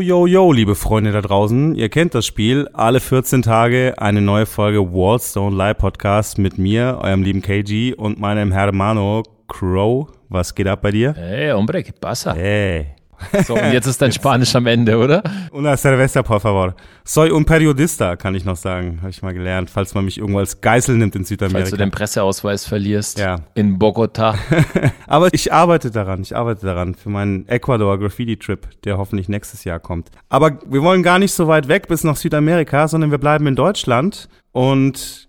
Yo, yo, yo, liebe Freunde da draußen. Ihr kennt das Spiel. Alle 14 Tage eine neue Folge Wallstone Live Podcast mit mir, eurem lieben KG und meinem Hermano Crow. Was geht ab bei dir? Hey, hombre, ¿qué pasa? Hey. So, und jetzt ist dein Spanisch am Ende, oder? Una cerveza, por favor. Soy un periodista, kann ich noch sagen. Habe ich mal gelernt, falls man mich irgendwo als Geisel nimmt in Südamerika. Falls du den Presseausweis verlierst. Ja. In Bogota. Aber ich arbeite daran, ich arbeite daran für meinen Ecuador Graffiti Trip, der hoffentlich nächstes Jahr kommt. Aber wir wollen gar nicht so weit weg bis nach Südamerika, sondern wir bleiben in Deutschland und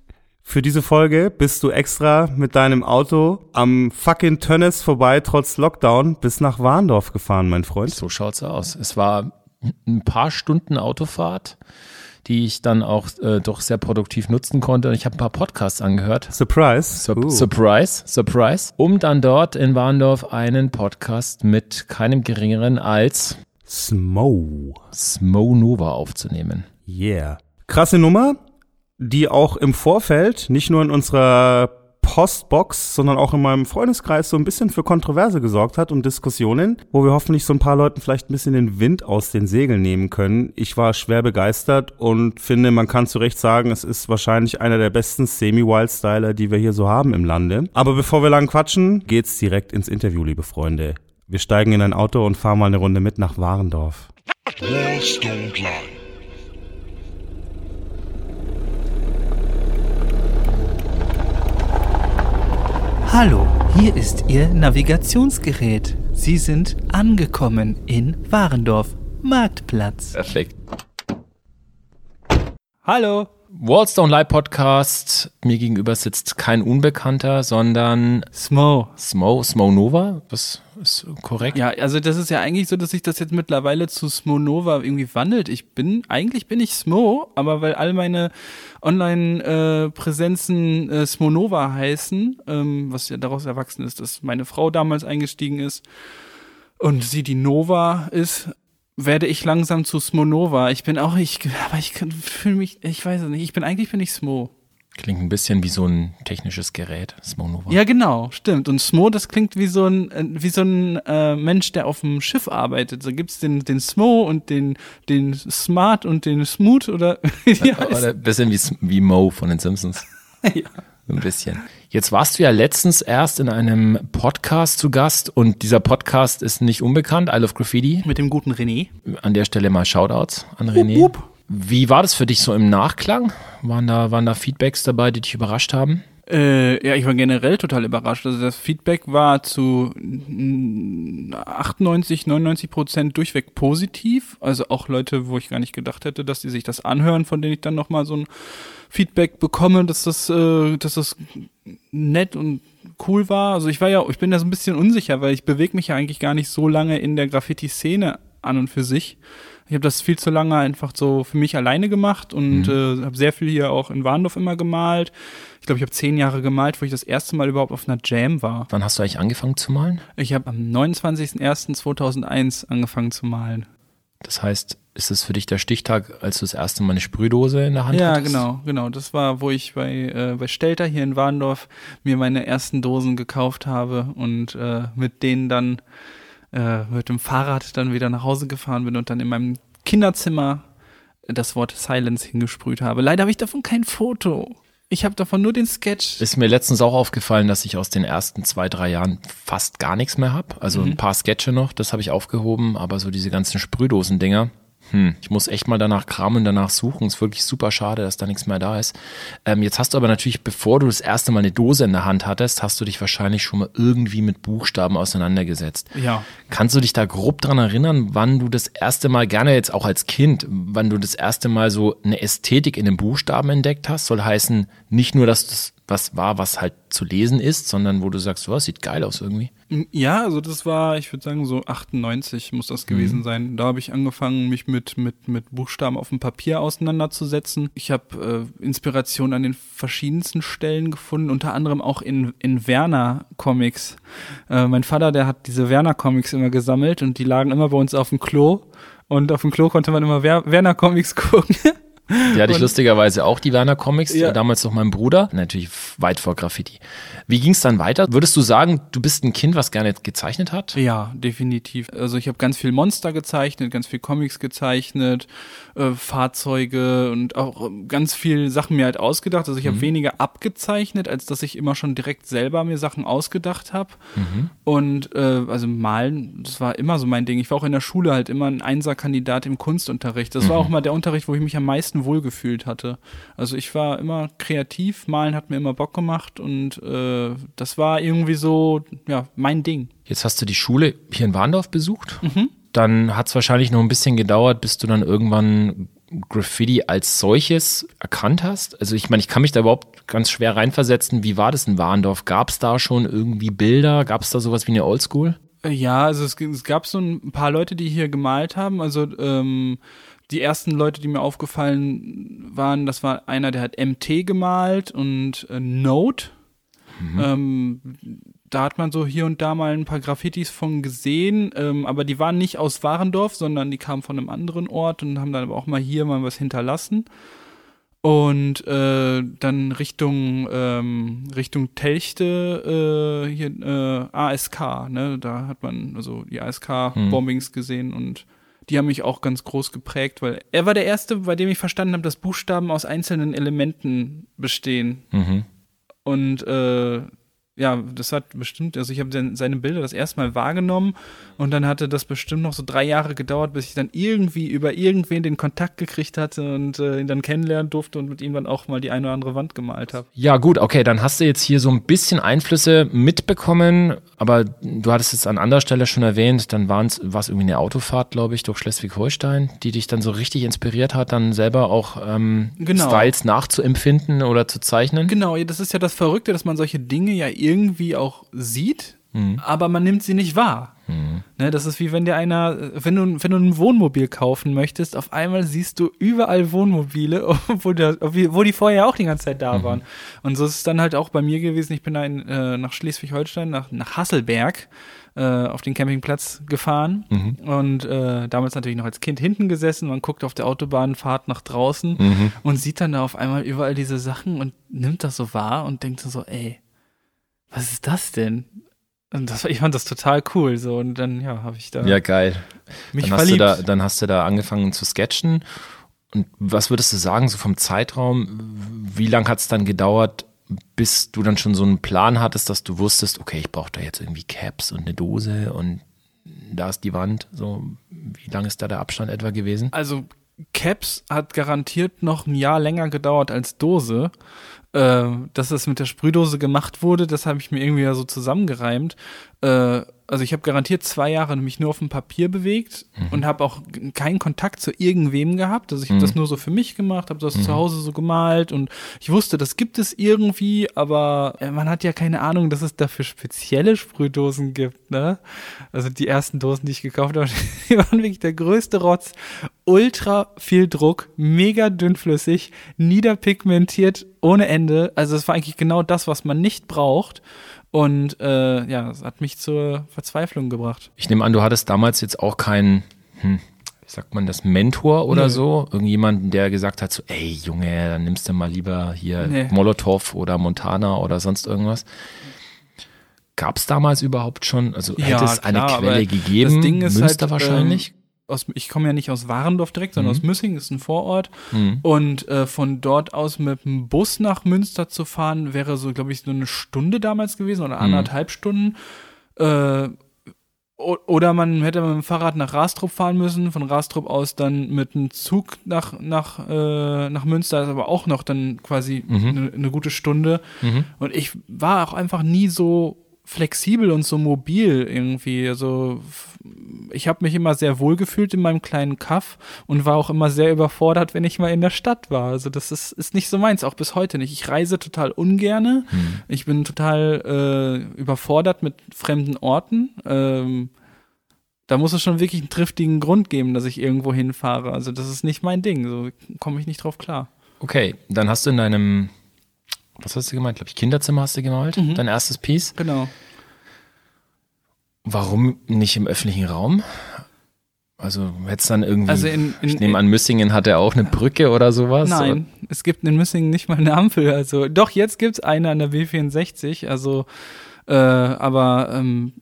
für diese Folge bist du extra mit deinem Auto am fucking Tönnes vorbei, trotz Lockdown, bis nach Warndorf gefahren, mein Freund. So schaut's aus. Es war ein paar Stunden Autofahrt, die ich dann auch äh, doch sehr produktiv nutzen konnte. Ich habe ein paar Podcasts angehört. Surprise. Sur Uh. Surprise, Surprise. Um dann dort in Warndorf einen Podcast mit keinem geringeren als Smo. Smo Nova aufzunehmen. Yeah. Krasse Nummer, die auch im Vorfeld, nicht nur in unserer Postbox, sondern auch in meinem Freundeskreis so ein bisschen für Kontroverse gesorgt hat und Diskussionen, wo wir hoffentlich so ein paar Leuten vielleicht ein bisschen den Wind aus den Segeln nehmen können. Ich war schwer begeistert und finde, man kann zu Recht sagen, es ist wahrscheinlich einer der besten Semi-Wild-Styler, die wir hier so haben im Lande. Aber bevor wir lang quatschen, geht's direkt ins Interview, liebe Freunde. Wir steigen in ein Auto und fahren mal eine Runde mit nach Warendorf. Wallstone Live. Hallo, hier ist Ihr Navigationsgerät. Sie sind angekommen in Warendorf, Marktplatz. Perfekt. Hallo. Wallstone Live Podcast. Mir gegenüber sitzt kein Unbekannter, sondern Smo. Smo, Smo Nova. Das ist korrekt. Ja, also das ist ja eigentlich so, dass sich das jetzt mittlerweile zu Smonova irgendwie wandelt. Ich bin, eigentlich bin ich Smo, aber weil all meine Online-Präsenzen äh, Smonova heißen, ähm, was ja daraus erwachsen ist, dass meine Frau damals eingestiegen ist und sie die Nova ist, werde ich langsam zu Smonova. Ich bin auch, ich, aber ich fühle mich, ich weiß es nicht, ich bin eigentlich bin ich Smo. Klingt ein bisschen wie so ein technisches Gerät, Smo Nova. Ja, genau, stimmt. Und Smo, das klingt wie so ein, wie so ein äh, Mensch, der auf dem Schiff arbeitet. So gibt's den, den Smo und den, den Smart und den Smooth oder wie die heißen. Oder ein bisschen wie, wie Mo von den Simpsons. Ja. Ein bisschen. Jetzt warst du ja letztens erst in einem Podcast zu Gast und dieser Podcast ist nicht unbekannt, I Love Graffiti. Mit dem guten René. An der Stelle mal Shoutouts an René. Wupp, wupp. Wie war das für dich so im Nachklang? Waren da, waren da Feedbacks dabei, die dich überrascht haben? Äh, ja, ich war generell total überrascht. Also das Feedback war zu mm, 98, 99 Prozent durchweg positiv. Also auch Leute, wo ich gar nicht gedacht hätte, dass die sich das anhören, von denen ich dann nochmal so ein Feedback bekomme, dass das, äh, dass das nett und cool war. Also ich war ja, ich bin da so ein bisschen unsicher, weil ich bewege mich ja eigentlich gar nicht so lange in der Graffiti-Szene an und für sich. Ich habe das viel zu lange einfach so für mich alleine gemacht und äh, habe sehr viel hier auch in Warndorf immer gemalt. Ich glaube, ich habe zehn Jahre gemalt, wo ich das erste Mal überhaupt auf einer Jam war. Wann hast du eigentlich angefangen zu malen? Ich habe am 29.01.2001 angefangen zu malen. Das heißt, ist es für dich der Stichtag, als du das erste Mal eine Sprühdose in der Hand Ja, hattest? genau, genau. Das war, wo ich bei, äh, bei Stelter hier in Warndorf mir meine ersten Dosen gekauft habe und äh, mit denen dann äh, mit dem Fahrrad dann wieder nach Hause gefahren bin und dann in meinem Kinderzimmer das Wort Silence hingesprüht habe. Leider habe ich davon kein Foto. Ich habe davon nur den Sketch. Ist mir letztens auch aufgefallen, dass ich aus den ersten zwei, drei Jahren fast gar nichts mehr habe. Also Mhm. ein paar Sketche noch, das habe ich aufgehoben, aber so diese ganzen Sprühdosen-Dinger, hm, ich muss echt mal danach kramen und danach suchen. Ist wirklich super schade, dass da nichts mehr da ist. Ähm, jetzt hast du aber natürlich, bevor du das erste Mal eine Dose in der Hand hattest, hast du dich wahrscheinlich schon mal irgendwie mit Buchstaben auseinandergesetzt. Ja. Kannst du dich da grob dran erinnern, wann du das erste Mal, gerne jetzt auch als Kind, wann du das erste Mal so eine Ästhetik in den Buchstaben entdeckt hast? Soll heißen, nicht nur, dass das was war, was halt zu lesen ist, sondern wo du sagst, was sieht geil aus irgendwie. Ja, also das war, ich würde sagen, so 98 muss das gewesen sein. Da habe ich angefangen, mich mit, mit, mit Buchstaben auf dem Papier auseinanderzusetzen. Ich habe äh, Inspiration an den verschiedensten Stellen gefunden, unter anderem auch in, in Werner-Comics. Äh, mein Vater, der hat diese Werner-Comics immer gesammelt und die lagen immer bei uns auf dem Klo. Und auf dem Klo konnte man immer Wer Werner-Comics gucken. Die hatte ich Und- lustigerweise auch, die Werner Comics, Ja. damals noch mein Bruder, natürlich weit vor Graffiti. Wie ging es dann weiter? Würdest du sagen, du bist ein Kind, was gerne gezeichnet hat? Ja, definitiv. Also ich habe ganz viel Monster gezeichnet, ganz viel Comics gezeichnet, äh, Fahrzeuge und auch ähm, ganz viel Sachen mir halt ausgedacht. Also ich habe weniger abgezeichnet, als dass ich immer schon direkt selber mir Sachen ausgedacht habe. Und äh, also malen, das war immer so mein Ding. Ich war auch in der Schule halt immer ein Einserkandidat im Kunstunterricht. Das war auch mal der Unterricht, wo ich mich am meisten wohlgefühlt hatte. Also ich war immer kreativ, malen hat mir immer Bock gemacht und äh, das war irgendwie so, ja, mein Ding. Jetzt hast du die Schule hier in Warndorf besucht. Dann hat es wahrscheinlich noch ein bisschen gedauert, bis du dann irgendwann Graffiti als solches erkannt hast. Also ich meine, ich kann mich da überhaupt ganz schwer reinversetzen. Wie war das in Warndorf? Gab es da schon irgendwie Bilder? Gab es da sowas wie eine Oldschool? Ja, also es, es gab so ein paar Leute, die hier gemalt haben. Also ähm, die ersten Leute, die mir aufgefallen waren, das war einer, der hat MT gemalt und äh, Note. Ähm, da hat man so hier und da mal ein paar Graffitis von gesehen, ähm, aber die waren nicht aus Warendorf, sondern die kamen von einem anderen Ort und haben dann aber auch mal hier mal was hinterlassen. Und äh, dann Richtung ähm, Richtung Telchte äh, hier äh, ASK, ne, da hat man also die ASK-Bombings gesehen und die haben mich auch ganz groß geprägt, weil er war der erste, bei dem ich verstanden habe, dass Buchstaben aus einzelnen Elementen bestehen. Mhm. Und äh, ja, das hat bestimmt, also ich habe seine Bilder das erste Mal wahrgenommen und dann hatte das bestimmt noch so drei Jahre gedauert, bis ich dann irgendwie über irgendwen den Kontakt gekriegt hatte und äh, ihn dann kennenlernen durfte und mit ihm dann auch mal die eine oder andere Wand gemalt habe. Ja, gut, okay, dann hast du jetzt hier so ein bisschen Einflüsse mitbekommen, aber du hattest es an anderer Stelle schon erwähnt, dann war es irgendwie eine Autofahrt, glaube ich, durch Schleswig-Holstein, die dich dann so richtig inspiriert hat, dann selber auch ähm, Genau. Styles nachzuempfinden oder zu zeichnen. Genau, das ist ja das Verrückte, dass man solche Dinge ja irgendwie auch sieht, aber man nimmt sie nicht wahr. Ne, das ist wie wenn dir einer, wenn du, wenn du ein Wohnmobil kaufen möchtest, auf einmal siehst du überall Wohnmobile, obwohl da, wo die vorher auch die ganze Zeit da waren. Und so ist es dann halt auch bei mir gewesen. Ich bin da in, äh, nach Schleswig-Holstein, nach, nach Hasselberg, äh, auf den Campingplatz gefahren und äh, damals natürlich noch als Kind hinten gesessen. Man guckt auf der Autobahnfahrt nach draußen und sieht dann da auf einmal überall diese Sachen und nimmt das so wahr und denkt so, ey, was ist das denn? Und das, ich fand das total cool. So, und dann, ja, habe ich da Ja, geil. mich dann, hast du verliebt. da, dann hast du da angefangen zu sketchen. Und was würdest du sagen, so vom Zeitraum, wie lang hat es dann gedauert, bis du dann schon so einen Plan hattest, dass du wusstest, okay, ich brauche da jetzt irgendwie Caps und eine Dose und da ist die Wand. So, wie lang ist da der Abstand etwa gewesen? Also Caps hat garantiert noch ein Jahr länger gedauert als Dose. Äh, dass das mit der Sprühdose gemacht wurde, das habe ich mir irgendwie ja so zusammengereimt. Äh, also ich habe garantiert zwei Jahre mich nur auf dem Papier bewegt und habe auch keinen Kontakt zu irgendwem gehabt. Also ich habe das nur so für mich gemacht, habe das zu Hause so gemalt und ich wusste, das gibt es irgendwie, aber äh, man hat ja keine Ahnung, dass es dafür spezielle Sprühdosen gibt. Ne? Also die ersten Dosen, die ich gekauft habe, die waren wirklich der größte Rotz. Ultra viel Druck, mega dünnflüssig, niederpigmentiert ohne Ende. Also es war eigentlich genau das, was man nicht braucht. Und äh, ja, es hat mich zur Verzweiflung gebracht. Ich nehme an, du hattest damals jetzt auch keinen, hm, wie sagt man das, Mentor oder Nee. so? Irgendjemanden, der gesagt hat, so, ey Junge, dann nimmst du mal lieber hier Nee. Molotow oder Montana oder sonst irgendwas. Gab es damals überhaupt schon, also Ja, hätte es eine klar, Quelle gegeben? das Ding ist Münster halt, wahrscheinlich? Aus, ich komme ja nicht aus Warendorf direkt, sondern aus Müssing, ist ein Vorort. Mhm. Und äh, von dort aus mit dem Bus nach Münster zu fahren, wäre so, glaube ich, so eine Stunde damals gewesen oder anderthalb Stunden. Äh, oder man hätte mit dem Fahrrad nach Rastrup fahren müssen, von Rastrup aus dann mit einem Zug nach, nach, äh, nach Münster, ist aber auch noch dann quasi eine eine gute Stunde. Und ich war auch einfach nie so flexibel und so mobil irgendwie. Also ich habe mich immer sehr wohl gefühlt in meinem kleinen Kaff und war auch immer sehr überfordert, wenn ich mal in der Stadt war. Also das ist, ist nicht so meins, auch bis heute nicht. Ich reise total ungerne. Ich bin total äh, überfordert mit fremden Orten. Ähm, da muss es schon wirklich einen triftigen Grund geben, dass ich irgendwo hinfahre. Also das ist nicht mein Ding. So komme ich nicht drauf klar. Okay, dann hast du in deinem, was hast du gemeint? Glaube ich, Kinderzimmer hast du gemalt, Mhm. dein erstes Piece. Genau. Warum nicht im öffentlichen Raum? Also hätte dann irgendwie, Also in- in- ich nehme an, Müssingen hat er auch eine Brücke oder sowas. Nein, es gibt in Missingen nicht mal eine Ampel. Also doch, jetzt gibt's eine an der B64, also äh, aber ähm,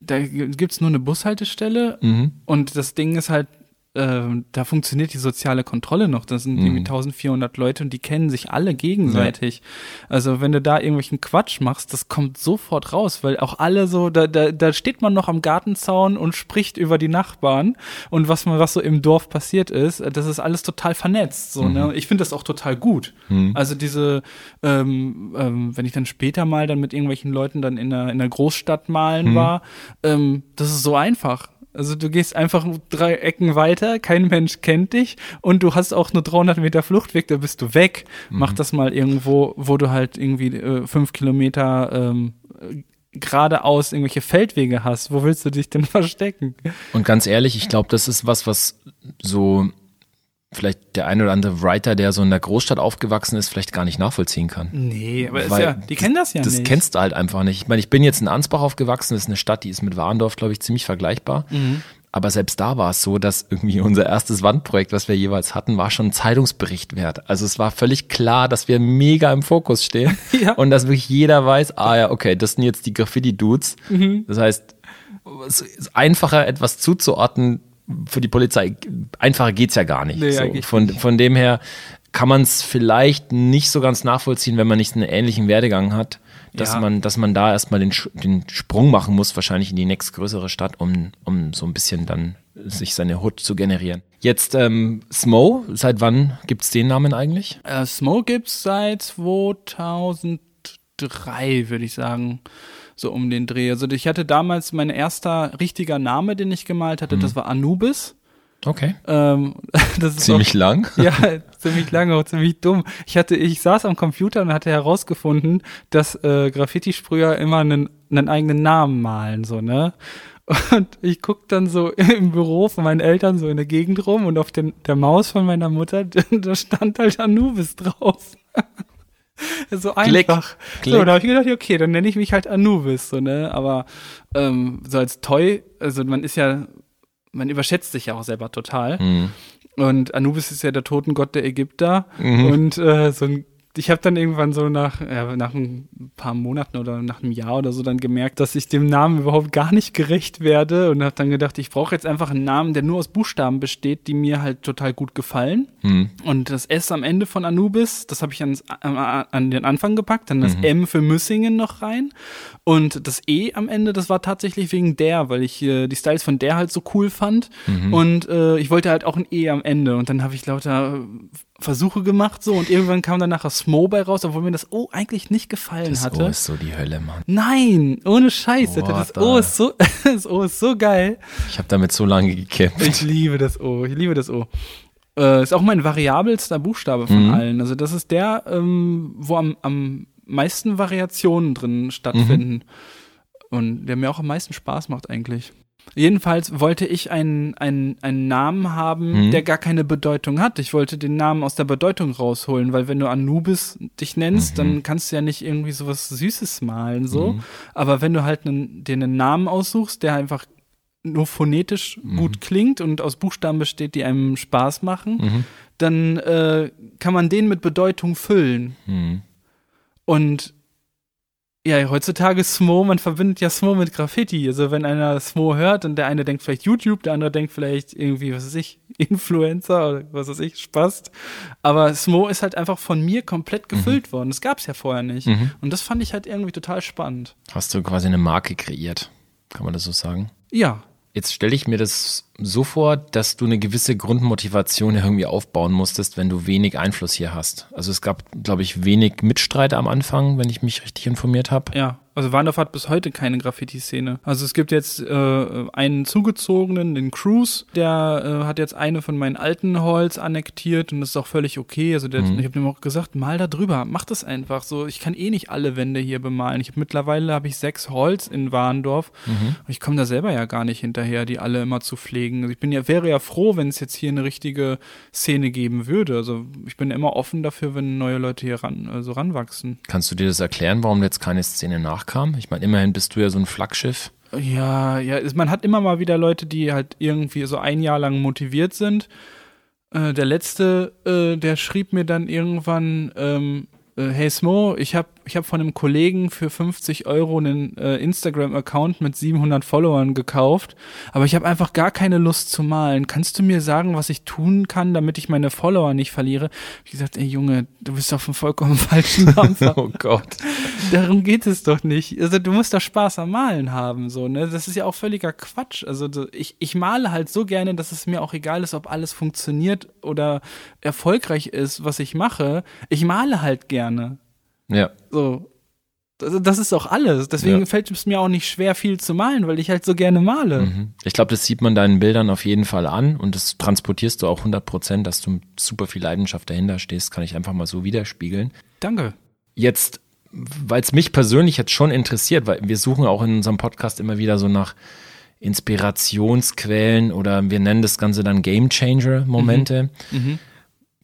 da gibt's nur eine Bushaltestelle Mhm. und das Ding ist halt, äh, da funktioniert die soziale Kontrolle noch. Das sind irgendwie Mhm. 1400 Leute und die kennen sich alle gegenseitig. Also wenn du da irgendwelchen Quatsch machst, das kommt sofort raus, weil auch alle so, da, da, da steht man noch am Gartenzaun und spricht über die Nachbarn und was man, was so im Dorf passiert ist, das ist alles total vernetzt. So, ne? Ich finde das auch total gut. Also diese, ähm, ähm, wenn ich dann später mal dann mit irgendwelchen Leuten dann in der, in der Großstadt malen war, ähm, das ist so einfach. Also du gehst einfach drei Ecken weiter, kein Mensch kennt dich und du hast auch nur 300 Meter Fluchtweg, da bist du weg. Mach das mal irgendwo, wo du halt irgendwie äh, fünf Kilometer ähm, äh, geradeaus irgendwelche Feldwege hast. Wo willst du dich denn verstecken? Und ganz ehrlich, ich glaube, das ist was, was so vielleicht der eine oder andere Writer, der so in der Großstadt aufgewachsen ist, vielleicht gar nicht nachvollziehen kann. Nee, aber ja, die kennen das ja das nicht. kennst du halt einfach nicht. Ich meine, ich bin jetzt in Ansbach aufgewachsen, das ist eine Stadt, die ist mit Warndorf, glaube ich, ziemlich vergleichbar. Mhm. Aber selbst da war es so, dass irgendwie unser erstes Wandprojekt, was wir jeweils hatten, war schon ein Zeitungsbericht wert. Also es war völlig klar, dass wir mega im Fokus stehen Ja. und dass wirklich jeder weiß, ah ja, okay, das sind jetzt die Graffiti-Dudes. Mhm. Das heißt, es ist einfacher etwas zuzuordnen für die Polizei. Einfacher geht's ja gar nicht. Nee, so, von, von dem her kann man es vielleicht nicht so ganz nachvollziehen, wenn man nicht einen ähnlichen Werdegang hat, dass Ja. man, dass man da erstmal den, den Sprung machen muss, wahrscheinlich in die nächstgrößere Stadt, um, um so ein bisschen dann sich seine Hood zu generieren. Jetzt ähm, Smo, seit wann gibt's den Namen eigentlich? Äh, Smoke gibt's seit 2003, würde ich sagen. So um den Dreh. Also ich hatte damals mein erster richtiger Name, den ich gemalt hatte, das war Anubis. Okay. Ähm, Ziemlich lang. Auch, ja, ziemlich lange, auch ziemlich dumm. Ich hatte, ich saß am Computer und hatte herausgefunden, dass äh, Graffiti-Sprüher immer einen, einen eigenen Namen malen, so, ne? Und ich guck dann so im Büro von meinen Eltern so in der Gegend rum und auf den, der Maus von meiner Mutter, da stand halt Anubis drauf. so Klick, einfach. klick. So, da habe ich gedacht, okay, dann nenne ich mich halt Anubis, so, ne? Aber ähm, so als Toy, also man ist ja, man überschätzt sich ja auch selber total. Hm. Und Anubis ist ja der Totengott der Ägypter. Mhm. Und äh, so ein, ich habe dann irgendwann so nach, ja, nach ein paar Monaten oder nach einem Jahr oder so dann gemerkt, dass ich dem Namen überhaupt gar nicht gerecht werde und habe dann gedacht, ich brauche jetzt einfach einen Namen, der nur aus Buchstaben besteht, die mir halt total gut gefallen. Hm. Und das S am Ende von Anubis, das habe ich ans, an, den Anfang gepackt, dann das M für Müssingen noch rein. Und das E am Ende, das war tatsächlich wegen der, weil ich äh, die Styles von der halt so cool fand. Und äh, ich wollte halt auch ein E am Ende. Und dann habe ich lauter äh, Versuche gemacht so und irgendwann kam dann nachher Smo bei raus, obwohl mir das O eigentlich nicht gefallen Das hatte. O ist so die Hölle, Mann. Nein, ohne Scheiß. Alter, Das What O ist so, das O ist so geil. Ich habe damit so lange gekämpft. Ich liebe das O. Ich liebe das O. Äh, ist auch mein variabelster Buchstabe von Mhm. allen. Also das ist der, ähm, wo am, am meisten Variationen drin stattfinden. Und der mir auch am meisten Spaß macht eigentlich. Jedenfalls wollte ich einen, einen, einen Namen haben, Mhm. der gar keine Bedeutung hat. Ich wollte den Namen aus der Bedeutung rausholen, weil wenn du Anubis dich nennst, dann kannst du ja nicht irgendwie sowas Süßes malen, so. Aber wenn du halt einen, dir einen Namen aussuchst, der einfach nur phonetisch gut klingt und aus Buchstaben besteht, die einem Spaß machen, Mhm. dann äh, kann man den mit Bedeutung füllen. Hm. Und ja, heutzutage Smo, man verbindet ja Smo mit Graffiti. Also wenn einer Smo hört und der eine denkt vielleicht YouTube, der andere denkt vielleicht irgendwie, was weiß ich, Influencer oder was weiß ich, Spast. Aber Smo ist halt einfach von mir komplett gefüllt worden. Das gab's ja vorher nicht. Mhm. Und das fand ich halt irgendwie total spannend. Hast du quasi eine Marke kreiert, kann man das so sagen? Ja, Jetzt stelle ich mir das so vor, dass du eine gewisse Grundmotivation irgendwie aufbauen musstest, wenn du wenig Einfluss hier hast. Also es gab, glaube ich, wenig Mitstreiter am Anfang, wenn ich mich richtig informiert habe. Ja, also Warndorf hat bis heute keine Graffiti-Szene. Also es gibt jetzt äh, einen zugezogenen, den Cruise, der äh, hat jetzt eine von meinen alten Halls annektiert und das ist auch völlig okay. Also der, ich habe ihm auch gesagt, mal da drüber, mach das einfach so. Ich kann eh nicht alle Wände hier bemalen. Ich habe mittlerweile habe ich sechs Halls in Warndorf und ich komme da selber ja gar nicht hinterher, die alle immer zu pflegen. Also ich bin ja wäre ja froh, wenn es jetzt hier eine richtige Szene geben würde. Also ich bin immer offen dafür, wenn neue Leute hier ran, also ranwachsen. Kannst du dir das erklären, warum jetzt keine Szene nachkam? Ich meine, immerhin bist du ja so ein Flaggschiff. Ja, ja, man hat immer mal wieder Leute, die halt irgendwie so ein Jahr lang motiviert sind. Äh, der letzte, äh, der schrieb mir dann irgendwann, ähm, äh, hey Smo, ich habe ich hab von einem Kollegen für 50 Euro einen äh, Instagram-Account mit 700 Followern gekauft, aber ich habe einfach gar keine Lust zu malen. Kannst du mir sagen, was ich tun kann, damit ich meine Follower nicht verliere? Wie gesagt, ey Junge, du bist auf dem vollkommen falschen Dampfer. Oh Gott. Darum geht es doch nicht. Also du musst doch Spaß am Malen haben, so, ne? Das ist ja auch völliger Quatsch. Also so, ich, ich male halt so gerne, dass es mir auch egal ist, ob alles funktioniert oder erfolgreich ist, was ich mache. Ich male halt gerne. Ja. So. Das, ist auch alles. Deswegen Ja. fällt es mir auch nicht schwer, viel zu malen, weil ich halt so gerne male. Mhm. Ich glaube, das sieht man deinen Bildern auf jeden Fall an und das transportierst du auch 100 Prozent, dass du mit super viel Leidenschaft dahinter stehst, kann ich einfach mal so widerspiegeln. Danke. Jetzt, weil es mich persönlich jetzt schon interessiert, weil wir suchen auch in unserem Podcast immer wieder so nach Inspirationsquellen oder wir nennen das Ganze dann Game Changer Momente.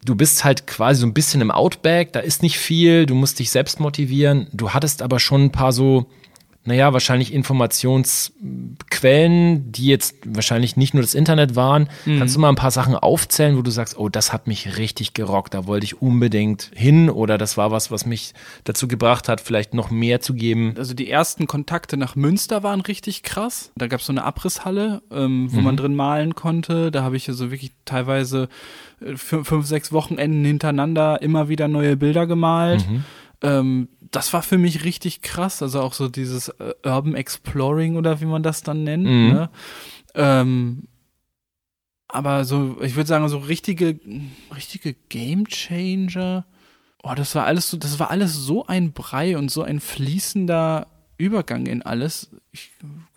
Du bist halt quasi so ein bisschen im Outback, da ist nicht viel, du musst dich selbst motivieren. Du hattest aber schon ein paar so, naja, wahrscheinlich Informationsquellen, die jetzt wahrscheinlich nicht nur das Internet waren. Kannst du mal ein paar Sachen aufzählen, wo du sagst, oh, das hat mich richtig gerockt, da wollte ich unbedingt hin oder das war was, was mich dazu gebracht hat, vielleicht noch mehr zu geben. Also die ersten Kontakte nach Münster waren richtig krass. Da gab es so eine Abrisshalle, ähm, wo man drin malen konnte. Da habe ich also wirklich teilweise äh, fünf, sechs Wochenenden hintereinander immer wieder neue Bilder gemalt. Ähm, das war für mich richtig krass. Also auch so dieses äh, Urban Exploring oder wie man das dann nennt. Mhm. Ne? Ähm, aber so, ich würde sagen, so richtige, richtige Game Changer. Oh, das war alles so, das war alles so ein Brei und so ein fließender Übergang in alles. Ich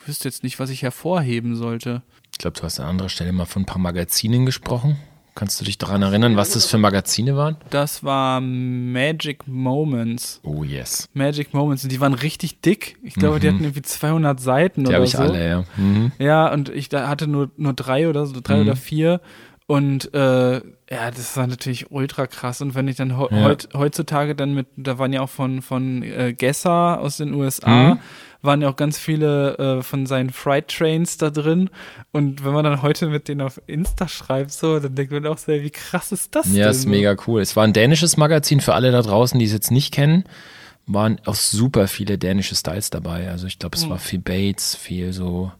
wüsste jetzt nicht, was ich hervorheben sollte. Ich glaube, du hast an anderer Stelle mal von ein paar Magazinen gesprochen. Kannst du dich daran erinnern, was das für Magazine waren? Das war Magic Moments. Oh yes. Magic Moments. Und die waren richtig dick. Ich glaube, die hatten irgendwie 200 Seiten Die oder habe ich so. alle, ja. Mhm. Ja, und ich da hatte nur, nur drei oder so, drei Mhm. oder vier. Und äh, ja, das war natürlich ultra krass. Und wenn ich dann heu- Ja. heut, heutzutage dann mit, da waren ja auch von, von äh, Gesser aus den USA, Mhm. Waren ja auch ganz viele äh, von seinen Fright Trains da drin. Und wenn man dann heute mit denen auf Insta schreibt, so, dann denkt man auch so, wie krass ist das Ja, denn? ist mega cool. Es war ein dänisches Magazin für alle da draußen, die es jetzt nicht kennen. Waren auch super viele dänische Styles dabei. Also ich glaube, es Mhm. war viel Bates, viel so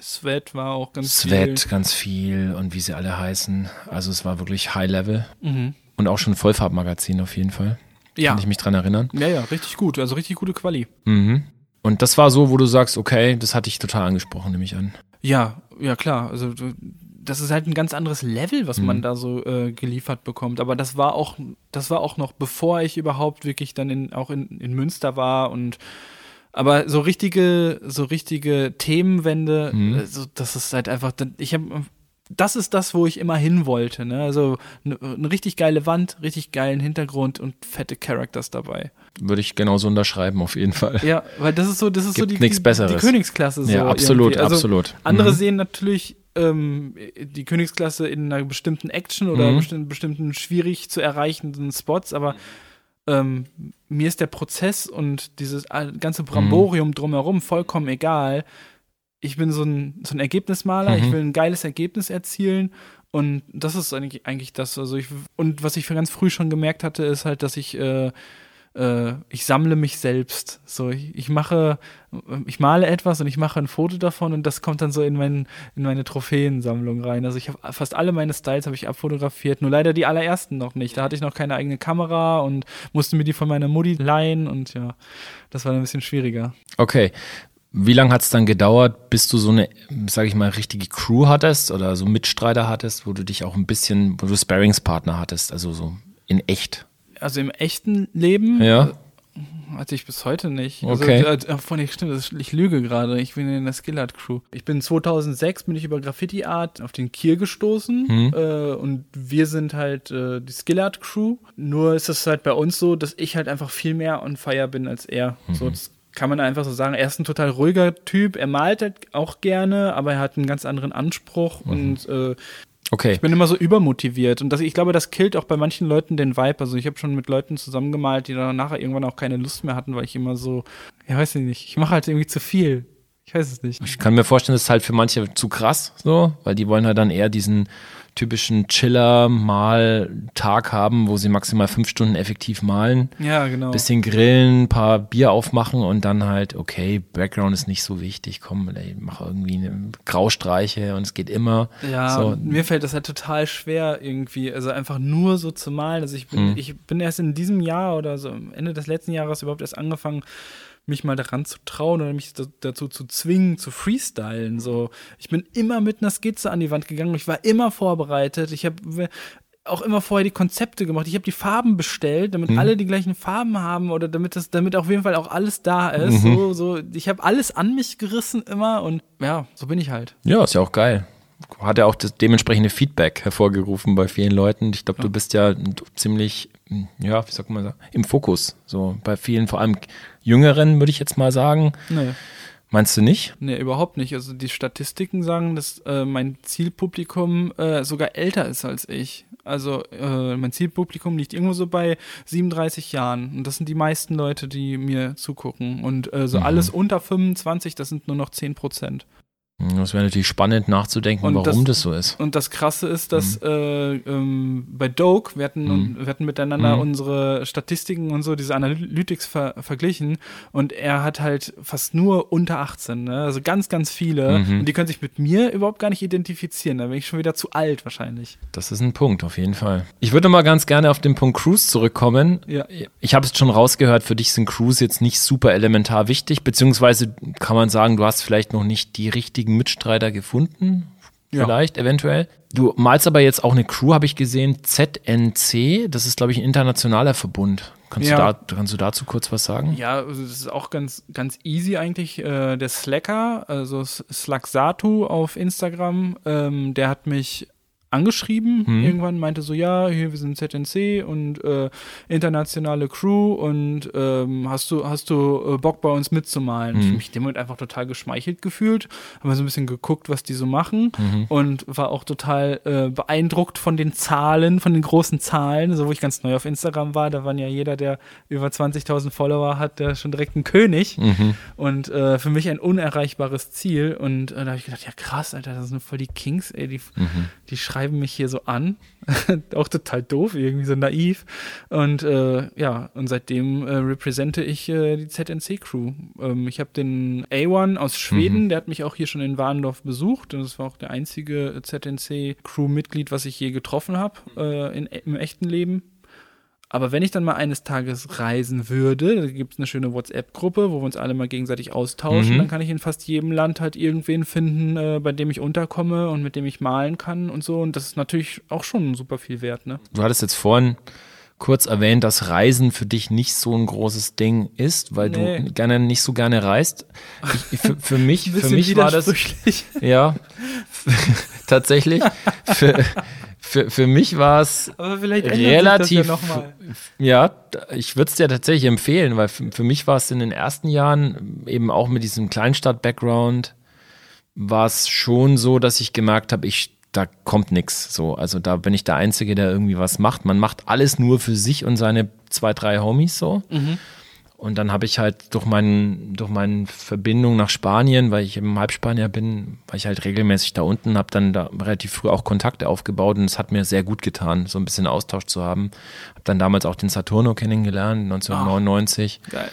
Sweat war auch ganz Sweat, ganz viel und wie sie alle heißen. Also es war wirklich High Level viel. Mhm. und auch schon Vollfarbmagazin auf jeden Fall. Ja. Kann ich mich dran erinnern. ja, ja, richtig gut. Also richtig gute Quali. Mhm. Und das war so, wo du sagst, okay, das hatte ich total angesprochen, nehme ich an. Ja, ja klar. Also das ist halt ein ganz anderes Level, was Mhm. man da so äh, geliefert bekommt. Aber das war auch, das war auch noch bevor ich überhaupt wirklich dann in, auch in, in Münster war und aber so richtige, so richtige Themenwände, Mhm. äh, so, das ist halt einfach, ich habe das ist das, wo ich immer hin wollte. Ne? Also eine ne richtig geile Wand, richtig geilen Hintergrund und fette Characters dabei. Würde ich genauso unterschreiben, auf jeden Fall. Ja, weil das ist so, das ist so Gibt die, nichts die, Besseres. die Königsklasse. So ja, absolut, also, absolut. Andere Mhm. sehen natürlich ähm, die Königsklasse in einer bestimmten Action oder Mhm. bestimmten, bestimmten schwierig zu erreichenden Spots, aber ähm, mir ist der Prozess und dieses all- ganze Bramborium Mhm. drumherum vollkommen egal. Ich bin so ein, so ein Ergebnismaler, Mhm. ich will ein geiles Ergebnis erzielen und das ist eigentlich, eigentlich das. Also ich, und was ich für ganz früh schon gemerkt hatte, ist halt, dass ich äh, äh, ich sammle mich selbst. So, ich, ich mache, ich male etwas und ich mache ein Foto davon und das kommt dann so in, mein, in meine Trophäensammlung rein. Also ich habe fast alle meine Styles habe ich abfotografiert, nur leider die allerersten noch nicht. Da hatte ich noch keine eigene Kamera und musste mir die von meiner Mutti leihen und ja, das war dann ein bisschen schwieriger. Okay. Wie lange hat es dann gedauert, bis du so eine, sag ich mal, richtige Crew hattest oder so Mitstreiter hattest, wo du dich auch ein bisschen, wo du Sparringspartner hattest, also so in echt? Also im echten Leben Ja. hatte ich bis heute nicht. Okay. Also, äh, von ich stimmt, das ist, ich lüge gerade. Ich bin in der Skillart Crew. Ich bin 2006 bin ich über Graffiti Art auf den Kier gestoßen Mhm. äh, und wir sind halt äh, die Skillart Crew. Nur ist es halt bei uns so, dass ich halt einfach viel mehr on fire bin als er. Mhm. So das kann man einfach so sagen. Er ist ein total ruhiger Typ. Er malt halt auch gerne, aber er hat einen ganz anderen Anspruch Mhm. und äh, Okay. ich bin immer so übermotiviert und das, ich glaube, das killt auch bei manchen Leuten den Vibe. Also ich habe schon mit Leuten zusammengemalt, die dann nachher irgendwann auch keine Lust mehr hatten, weil ich immer so, ja weiß ich nicht, ich mache halt irgendwie zu viel. Ich Ich weiß es nicht. Ich kann mir vorstellen, das ist halt für manche zu krass, so, weil die wollen halt dann eher diesen typischen Chiller-Mal-Tag haben, wo sie maximal fünf Stunden effektiv malen, Ja, genau. bisschen grillen, paar Bier aufmachen und dann halt, okay, Background ist nicht so wichtig, komm, ey, mach irgendwie eine Graustreiche und es geht immer. Ja, so, mir fällt das halt total schwer irgendwie, also einfach nur so zu malen. Also ich bin, Hm. ich bin erst in diesem Jahr oder so am Ende des letzten Jahres überhaupt erst angefangen, mich mal daran zu trauen oder mich da- dazu zu zwingen, zu freestylen. So, ich bin immer mit einer Skizze an die Wand gegangen. Ich war immer vorbereitet. Ich habe auch immer vorher die Konzepte gemacht. Ich habe die Farben bestellt, damit alle die gleichen Farben haben oder damit das, damit auf jeden Fall auch alles da ist. So, so, ich habe alles an mich gerissen immer und ja, so bin ich halt. Ja, ist ja auch geil. Hat ja auch das dementsprechende Feedback hervorgerufen bei vielen Leuten. Ich glaube, du bist ja ziemlich, ja, wie sagt man im Fokus. So bei vielen, vor allem Jüngeren, würde ich jetzt mal sagen. Nee. Meinst du nicht? Nee, überhaupt nicht. Also die Statistiken sagen, dass äh, mein Zielpublikum äh, sogar älter ist als ich. Also äh, mein Zielpublikum liegt irgendwo so bei 37 Jahren. Und das sind die meisten Leute, die mir zugucken. Und äh, so Mhm. alles unter 25, das sind nur noch 10 Prozent. Das wäre natürlich spannend nachzudenken, Und warum das- das, so ist. Und das Krasse ist, dass Mhm. äh, ähm, bei Doke, wir hatten, wir hatten miteinander Mhm. unsere Statistiken und so, diese Analytics ver verglichen und er hat halt fast nur unter 18, ne? also ganz, ganz viele Mhm. und die können sich mit mir überhaupt gar nicht identifizieren, da bin ich schon wieder zu alt wahrscheinlich. Das ist ein Punkt, auf jeden Fall. Ich würde mal ganz gerne auf den Punkt Cruise zurückkommen. Ja. Ich habe es schon rausgehört, für dich sind Cruise jetzt nicht super elementar wichtig, beziehungsweise kann man sagen, du hast vielleicht noch nicht die richtigen Mitstreiter gefunden. Ja. Vielleicht, eventuell. Du malst aber jetzt auch eine Crew, habe ich gesehen, ZNC. Das ist, glaube ich, ein internationaler Verbund. Kannst, Ja. du, da, kannst du dazu kurz was sagen? Ja, also das ist auch ganz, ganz easy eigentlich. Äh, der Slacker, also Slacksatu auf Instagram, ähm, der hat mich angeschrieben Mhm. irgendwann, meinte so, ja, hier, wir sind ZNC und äh, internationale Crew und ähm, hast du, hast du äh, Bock bei uns mitzumalen? Ich Mhm. habe mich dem Moment einfach total geschmeichelt gefühlt, habe so ein bisschen geguckt, was die so machen Mhm. und war auch total äh, beeindruckt von den Zahlen, von den großen Zahlen, so wo ich ganz neu auf Instagram war, da waren ja jeder, der über 20.000 Follower hat, der schon direkt ein König Mhm. und äh, für mich ein unerreichbares Ziel und äh, da habe ich gedacht, ja krass, Alter, das sind voll die Kings, ey, die, Mhm. die schreiben mich hier so an, auch total doof, irgendwie so naiv. Und äh, ja, und seitdem äh, repräsente ich äh, die ZNC-Crew. Ähm, ich habe den A1 aus Schweden, der hat mich auch hier schon in Warndorf besucht. Und das war auch der einzige ZNC-Crew-Mitglied, was ich je getroffen habe äh, in, im echten Leben. Aber wenn ich dann mal eines Tages reisen würde, da gibt es eine schöne WhatsApp-Gruppe, wo wir uns alle mal gegenseitig austauschen, Mhm. dann kann ich in fast jedem Land halt irgendwen finden, äh, bei dem ich unterkomme und mit dem ich malen kann und so. Und das ist natürlich auch schon super viel wert, ne? Du hattest jetzt vorhin kurz erwähnt, dass Reisen für dich nicht so ein großes Ding ist, weil Nee. du gerne nicht so gerne reist. Ich, für, für mich, für mich war das ja tatsächlich für, für, für mich war es relativ ja ich würde es dir tatsächlich empfehlen, weil für, für mich war es in den ersten Jahren eben auch mit diesem Kleinstadt-Background war es schon so, dass ich gemerkt habe, ich da kommt nix so. Also da bin ich der Einzige, der irgendwie was macht. Man macht alles nur für sich und seine zwei, drei Homies so. Und dann habe ich halt durch meinen, durch meine Verbindung nach Spanien, weil ich eben Halbspanier bin, war ich halt regelmäßig da unten, habe dann da relativ früh auch Kontakte aufgebaut und es hat mir sehr gut getan, so ein bisschen Austausch zu haben. Habe dann damals auch den Saturno kennengelernt, 1999 Geil.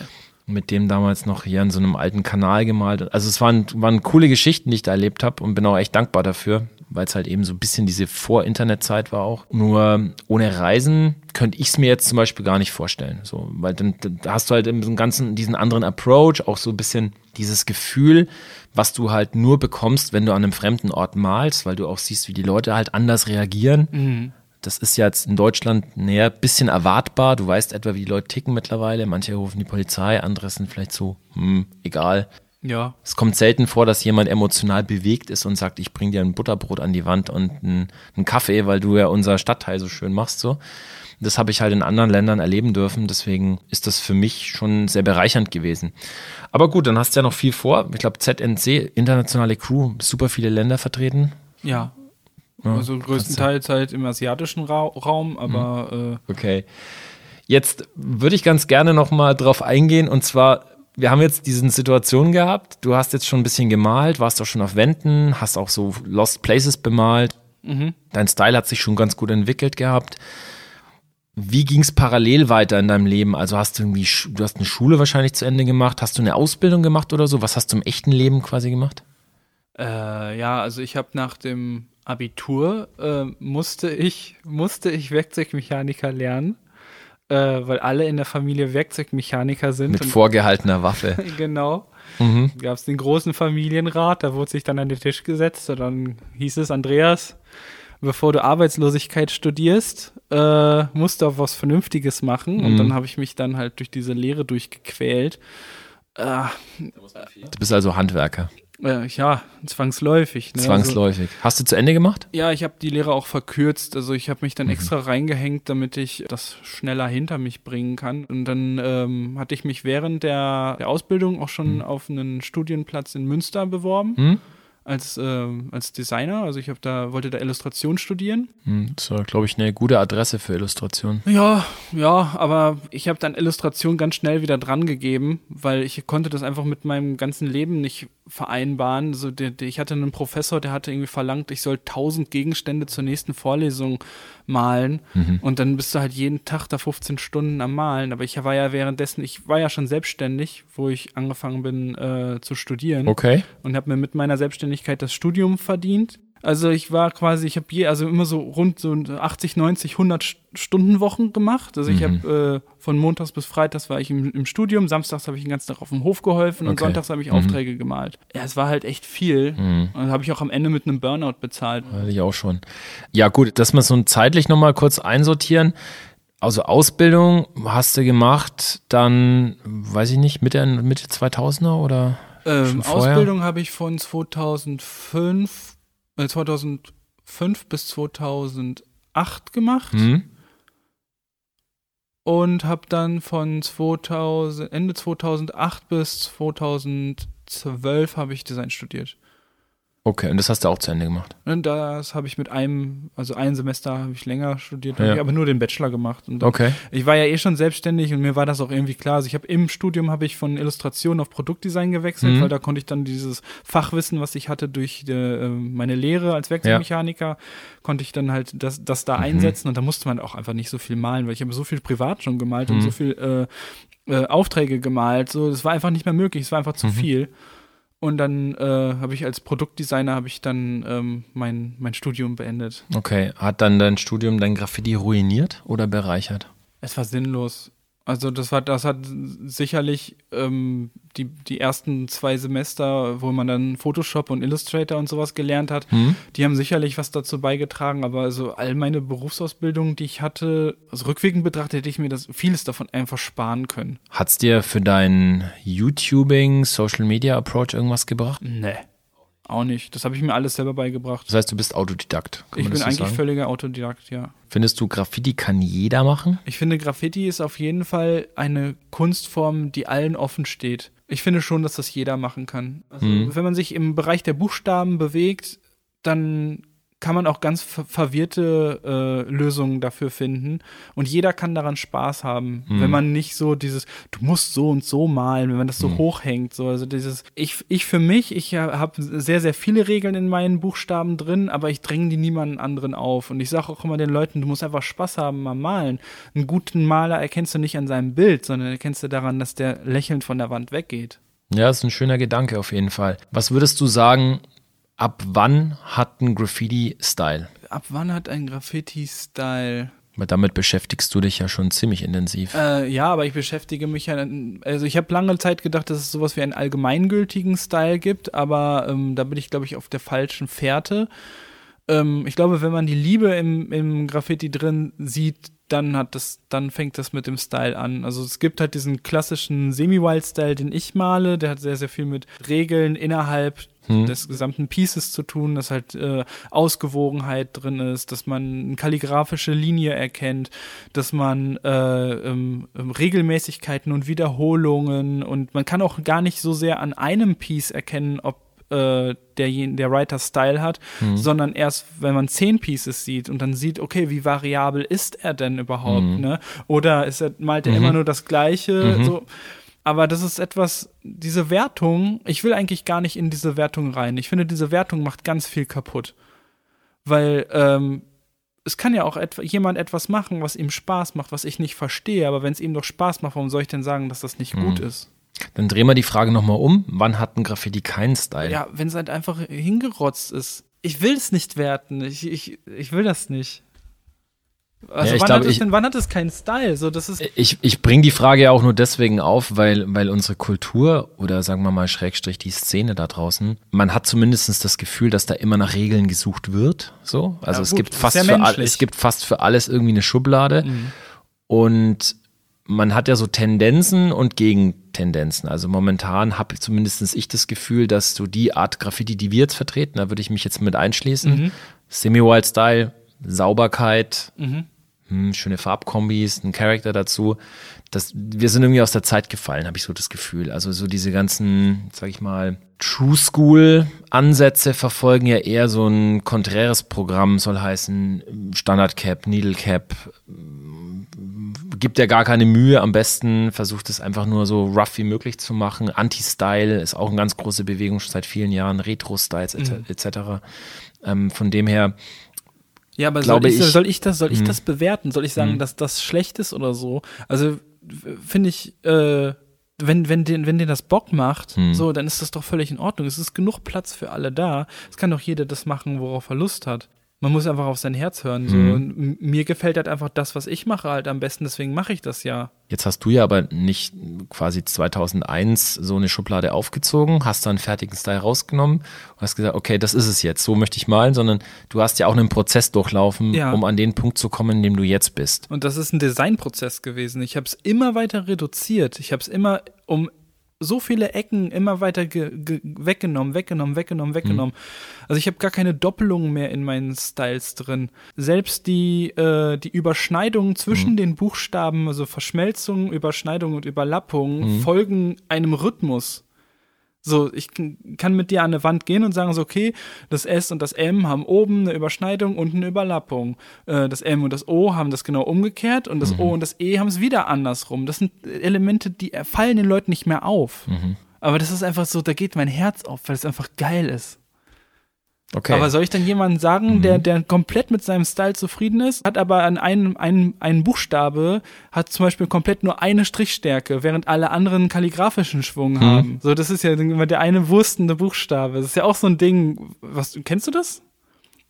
mit dem damals noch hier an so einem alten Kanal gemalt. Also es waren, waren coole Geschichten, die ich da erlebt habe und bin auch echt dankbar dafür, weil es halt eben so ein bisschen diese Vor-Internet-Zeit war auch. Nur ohne Reisen könnte ich es mir jetzt zum Beispiel gar nicht vorstellen. So, weil dann, dann hast du halt einen ganzen, diesen anderen Approach, auch so ein bisschen dieses Gefühl, was du halt nur bekommst, wenn du an einem fremden Ort malst, weil du auch siehst, wie die Leute halt anders reagieren. Das ist ja jetzt in Deutschland näher bisschen erwartbar. Du weißt etwa, wie die Leute ticken mittlerweile. Manche rufen die Polizei, andere sind vielleicht so, hm, egal. Ja. Es kommt selten vor, dass jemand emotional bewegt ist und sagt, ich bring dir ein Butterbrot an die Wand und einen, Kaffee, weil du ja unser Stadtteil so schön machst. So. Das habe ich halt in anderen Ländern erleben dürfen. Deswegen ist das für mich schon sehr bereichernd gewesen. Aber gut, dann hast du ja noch viel vor. Ich glaube, ZNC, internationale Crew, super viele Länder vertreten. Ja. Ja, also größtenteils halt im asiatischen Ra Raum, aber Okay. Jetzt würde ich ganz gerne noch mal drauf eingehen und zwar, wir haben jetzt diesen Situation gehabt. Du hast jetzt schon ein bisschen gemalt, warst auch schon auf Wänden, hast auch so Lost Places bemalt. Dein Style hat sich schon ganz gut entwickelt gehabt. Wie ging es parallel weiter in deinem Leben? Also hast du irgendwie, du hast eine Schule wahrscheinlich zu Ende gemacht, hast du eine Ausbildung gemacht oder so? Was hast du im echten Leben quasi gemacht? Äh, ja, also ich habe nach dem Abitur äh, musste ich musste ich Werkzeugmechaniker lernen, äh, weil alle in der Familie Werkzeugmechaniker sind. Mit und- vorgehaltener Waffe. genau. Mhm. Gab es den großen Familienrat, da wurde sich dann an den Tisch gesetzt und dann hieß es, Andreas, bevor du Arbeitslosigkeit studierst, äh, musst du auch was Vernünftiges machen. Und Mhm. dann habe ich mich dann halt durch diese Lehre durchgequält. Äh, Du bist also Handwerker. Äh, ja, zwangsläufig. Ne? Also, Zwangsläufig. Hast du zu Ende gemacht? ja, ich habe die Lehre auch verkürzt. Also ich habe mich Mhm. dann extra reingehängt, damit ich das schneller hinter mich bringen kann. Und dann ähm, hatte ich mich während der, der Ausbildung auch schon auf einen Studienplatz in Münster beworben. Hm? Als, ähm, als Designer. Also ich habe da, wollte da Illustration studieren. Hm, Das war, glaube ich, eine gute Adresse für Illustration. Ja, ja, aber ich habe dann Illustration ganz schnell wieder dran gegeben, weil ich konnte das einfach mit meinem ganzen Leben nicht vereinbaren. So, der, der, ich hatte einen Professor, der hatte irgendwie verlangt, ich soll tausend Gegenstände zur nächsten Vorlesung malen und dann bist du halt jeden Tag da 15 Stunden am Malen. Aber ich war ja währenddessen, ich war ja schon selbstständig, wo ich angefangen bin äh, zu studieren Okay. und habe mir mit meiner Selbstständigkeit das Studium verdient. Also ich war quasi, ich habe je, also immer so rund so 80, 90, 100 St- Stunden Wochen gemacht. Also ich habe äh, von Montags bis Freitags war ich im, im Studium, samstags habe ich den ganzen Tag auf dem Hof geholfen und Okay. sonntags habe ich Aufträge gemalt. Ja, es war halt echt viel Mhm. und habe ich auch am Ende mit einem Burnout bezahlt. Hatte ich auch schon. Ja, gut, dass wir so zeitlich nochmal kurz einsortieren. Also Ausbildung hast du gemacht, dann, weiß ich nicht, Mitte, Mitte 2000er oder? Ähm? Ausbildung habe ich von 2005, äh, 2005 bis 2008 gemacht. Hm? und habe dann von 2000, Ende 2008 bis 2012 habe ich Design studiert. Okay, und das hast du auch zu Ende gemacht. Und das habe ich mit einem, also ein Semester habe ich länger studiert, Ja. habe ich aber nur den Bachelor gemacht. Und dann- Okay. Ich war ja eh schon selbstständig und mir war das auch irgendwie klar. Also ich habe im Studium habe ich von Illustration auf Produktdesign gewechselt, Mhm. weil da konnte ich dann dieses Fachwissen, was ich hatte durch die, äh, meine Lehre als Werkzeugmechaniker, konnte ich dann halt das, das da einsetzen und da musste man auch einfach nicht so viel malen, weil ich habe so viel privat schon gemalt und Mhm. so viel äh, äh, Aufträge gemalt. So, das war einfach nicht mehr möglich, es war einfach zu Mhm. viel. Und dann äh, habe ich als Produktdesigner habe ich dann ähm, mein, mein Studium beendet. Okay. Hat dann dein Studium dein Graffiti ruiniert oder bereichert? Es war sinnlos. Also das war, das hat sicherlich ähm, die, die ersten zwei Semester, wo man dann Photoshop und Illustrator und sowas gelernt hat, Hm? die haben sicherlich was dazu beigetragen, aber also all meine Berufsausbildung, die ich hatte, also rückwirkend betrachtet, hätte ich mir das vieles davon einfach sparen können. Hat's dir für deinen YouTubing, Social Media Approach irgendwas gebracht? Nee. Auch nicht. Das habe ich mir alles selber beigebracht. Das heißt, du bist Autodidakt. Kann Ich bin so eigentlich sagen? völliger Autodidakt, ja. Findest du, Graffiti kann jeder machen? Ich finde, Graffiti ist auf jeden Fall eine Kunstform, die allen offen steht. Ich finde schon, dass das jeder machen kann. Also, Mhm. wenn man sich im Bereich der Buchstaben bewegt, dann kann man auch ganz ver verwirrte äh, Lösungen dafür finden. Und jeder kann daran Spaß haben, Mhm. wenn man nicht so dieses, du musst so und so malen, wenn man das so Mhm. hochhängt. So, also dieses, ich, ich für mich, ich habe sehr, sehr viele Regeln in meinen Buchstaben drin, aber ich dränge die niemanden anderen auf. Und ich sage auch immer den Leuten, du musst einfach Spaß haben am Malen. Einen guten Maler erkennst du nicht an seinem Bild, sondern erkennst du daran, dass der lächelnd von der Wand weggeht. Ja, ist ein schöner Gedanke auf jeden Fall. Was würdest du sagen, ab wann hat ein Graffiti Style? Ab wann hat ein Graffiti-Style? Weil damit beschäftigst du dich ja schon ziemlich intensiv. Äh, ja, aber ich beschäftige mich ja, also ich habe lange Zeit gedacht, dass es sowas wie einen allgemeingültigen Style gibt, aber ähm, da bin ich, glaube ich, auf der falschen Fährte. Ähm, ich glaube, wenn man die Liebe im, im Graffiti drin sieht, dann hat das, dann fängt das mit dem Style an. Also es gibt halt diesen klassischen Semi-Wild-Style, den ich male, der hat sehr, sehr viel mit Regeln innerhalb Hm. des gesamten Pieces zu tun, dass halt äh, Ausgewogenheit drin ist, dass man eine kalligraphische Linie erkennt, dass man äh, ähm, ähm, Regelmäßigkeiten und Wiederholungen und man kann auch gar nicht so sehr an einem Piece erkennen, ob äh, der, der Writer Style hat, sondern erst, wenn man zehn Pieces sieht und dann sieht, okay, wie variabel ist er denn überhaupt, Mhm. ne? Oder ist er, malt er immer nur das Gleiche, Mhm. so. Aber das ist etwas, diese Wertung, ich will eigentlich gar nicht in diese Wertung rein. Ich finde, diese Wertung macht ganz viel kaputt. Weil ähm, es kann ja auch etwa, jemand etwas machen, was ihm Spaß macht, was ich nicht verstehe. Aber wenn es ihm doch Spaß macht, warum soll ich denn sagen, dass das nicht Mhm. gut ist? Dann drehen wir die Frage nochmal um. Wann hat ein Graffiti keinen Style? Ja, wenn es halt einfach hingerotzt ist. Ich will es nicht werten. Ich, ich, ich will das nicht. Also Ja, ich wann, glaub, hat es ich- denn, wann hat es keinen Style? So, das ist, Ich, ich bringe die Frage ja auch nur deswegen auf, weil, weil unsere Kultur oder sagen wir mal Schrägstrich die Szene da draußen, man hat zumindest das Gefühl, dass da immer nach Regeln gesucht wird. So, also Ja, es gut, gibt fast für all, es gibt fast für alles irgendwie eine Schublade Mhm. und man hat ja so Tendenzen und Gegentendenzen. Also momentan habe zumindest ich das Gefühl, dass so die Art Graffiti, die wir jetzt vertreten, da würde ich mich jetzt mit einschließen, Mhm. Semi-Wild Style, Sauberkeit, Mhm. hm, schöne Farbkombis, ein Charakter dazu. Das, wir sind irgendwie aus der Zeit gefallen, habe ich so das Gefühl. Also so diese ganzen, sag ich mal, True School Ansätze verfolgen ja eher so ein konträres Programm, soll heißen Standard Cap, Needle Cap, gibt ja gar keine Mühe. Am besten versucht es einfach nur so rough wie möglich zu machen. Anti-Style ist auch eine ganz große Bewegung schon seit vielen Jahren. Retro-Styles etc. etc. Ähm, von dem her, Ja, aber soll ich, ich- soll ich das, soll ich Mhm. das bewerten? Soll ich sagen, Mhm. dass das schlecht ist oder so? Also finde ich, äh, wenn, wenn, den, wenn den das Bock macht, Mhm. so, dann ist das doch völlig in Ordnung. Es ist genug Platz für alle da. Es kann doch jeder das machen, worauf er Lust hat. Man muss einfach auf sein Herz hören. So. Mhm. Und mir gefällt halt einfach das, was ich mache, halt am besten, deswegen mache ich das ja. Jetzt hast du ja aber nicht quasi 2001 so eine Schublade aufgezogen, hast da einen fertigen Style rausgenommen und hast gesagt, okay, das ist es jetzt, so möchte ich malen, sondern du hast ja auch einen Prozess durchlaufen, Ja. um an den Punkt zu kommen, in dem du jetzt bist. Und das ist ein Designprozess gewesen. Ich habe es immer weiter reduziert. Ich habe es immer um so viele Ecken immer weiter ge ge weggenommen, weggenommen, weggenommen, weggenommen. Also ich habe gar keine Doppelungen mehr in meinen Styles drin. Selbst die, äh, die Überschneidungen zwischen den Buchstaben, also Verschmelzung, Überschneidung und Überlappung, folgen einem Rhythmus. So, ich kann mit dir an eine Wand gehen und sagen so, okay, das S und das M haben oben eine Überschneidung und eine Überlappung. Äh, das M und das O haben das genau umgekehrt und das O und das E haben es wieder andersrum. Das sind Elemente, die fallen den Leuten nicht mehr auf. Aber das ist einfach so, da geht mein Herz auf, weil es einfach geil ist. Okay. Aber soll ich dann jemanden sagen, der, der komplett mit seinem Style zufrieden ist, hat aber an einem, einem, einen Buchstabe, hat zum Beispiel komplett nur eine Strichstärke, während alle anderen kalligrafischen Schwung haben. So, das ist ja immer der eine wurstende Buchstabe. Das ist ja auch so ein Ding, was, kennst du das?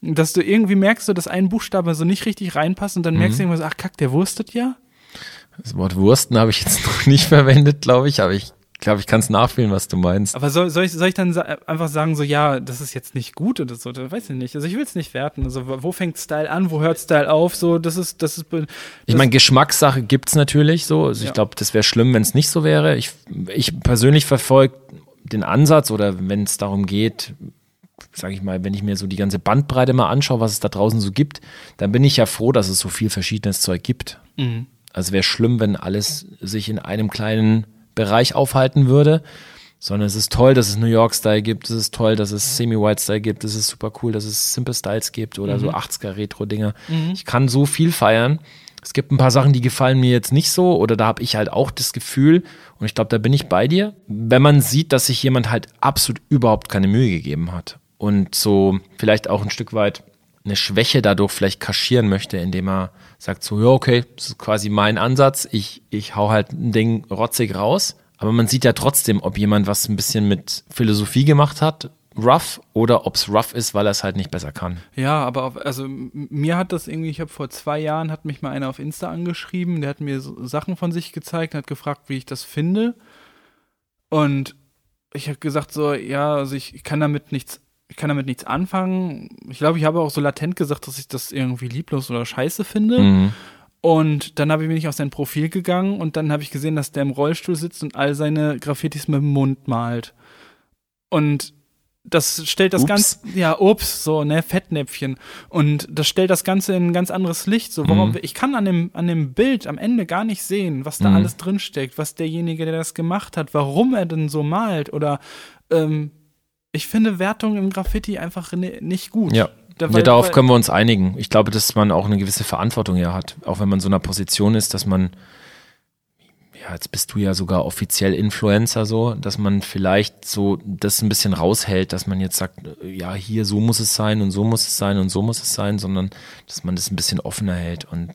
Dass du irgendwie merkst, so, dass ein Buchstabe so nicht richtig reinpasst und dann merkst du irgendwann so, ach kack, der wurstet ja. das Wort Wursten habe ich jetzt noch nicht verwendet, glaube ich, aber ich glaube, ich kann es nachfühlen, was du meinst. Aber soll, soll, ich, soll ich dann sa einfach sagen, so, ja, das ist jetzt nicht gut oder so? Das weiß ich nicht. Also ich will es nicht werten. Also wo fängt Style an, wo hört Style auf? So, das ist, das ist. Ich das- meine, Geschmackssache gibt's natürlich so. Also Ja. ich glaube, das wäre schlimm, wenn es nicht so wäre. Ich, ich persönlich verfolge den Ansatz oder wenn es darum geht, sage ich mal, wenn ich mir so die ganze Bandbreite mal anschaue, was es da draußen so gibt, dann bin ich ja froh, dass es so viel verschiedenes Zeug gibt. Mhm. Also wäre schlimm, wenn alles sich in einem kleinen Bereich aufhalten würde. Sondern es ist toll, dass es New York Style gibt. Es ist toll, dass es Semi-White Style gibt. Es ist super cool, dass es Simple Styles gibt oder so 80er Retro-Dinger. Ich kann so viel feiern. Es gibt ein paar Sachen, die gefallen mir jetzt nicht so oder da habe ich halt auch das Gefühl und ich glaube, da bin ich bei dir, wenn man sieht, dass sich jemand halt absolut überhaupt keine Mühe gegeben hat und so vielleicht auch ein Stück weit eine Schwäche dadurch vielleicht kaschieren möchte, indem er sagt so, ja, okay, das ist quasi mein Ansatz, ich, ich hau halt ein Ding rotzig raus. Aber man sieht ja trotzdem, ob jemand was ein bisschen mit Philosophie gemacht hat, rough, oder ob es rough ist, weil er es halt nicht besser kann. Ja, aber auf, also mir hat das irgendwie, ich habe vor zwei Jahren, hat mich mal einer auf Insta angeschrieben, der hat mir so Sachen von sich gezeigt, hat gefragt, wie ich das finde. Und ich habe gesagt so, ja, also ich, ich kann damit nichts, ich kann damit nichts anfangen. Ich glaube, ich habe auch so latent gesagt, dass ich das irgendwie lieblos oder scheiße finde. Mhm. Und dann habe ich bin ich auf sein Profil gegangen und dann habe ich gesehen, dass der im Rollstuhl sitzt und all seine Graffitis mit dem Mund malt. Und das stellt das. Ganze, ja, ups, so, ne, Fettnäpfchen. Und das stellt das Ganze in ein ganz anderes Licht. So, warum, Mhm. ich kann an dem, an dem Bild am Ende gar nicht sehen, was da Mhm. alles drinsteckt, was derjenige, der das gemacht hat, warum er denn so malt. Oder ähm, ich finde Wertung im Graffiti einfach ni- nicht gut. Ja. Da- ja, weil- darauf weil- können wir uns einigen. Ich glaube, dass man auch eine gewisse Verantwortung ja hat, auch wenn man in so einer Position ist, dass man ja, jetzt bist du ja sogar offiziell Influencer so, dass man vielleicht so das ein bisschen raushält, dass man jetzt sagt, ja, hier so muss es sein und so muss es sein und so muss es sein, sondern dass man das ein bisschen offener hält und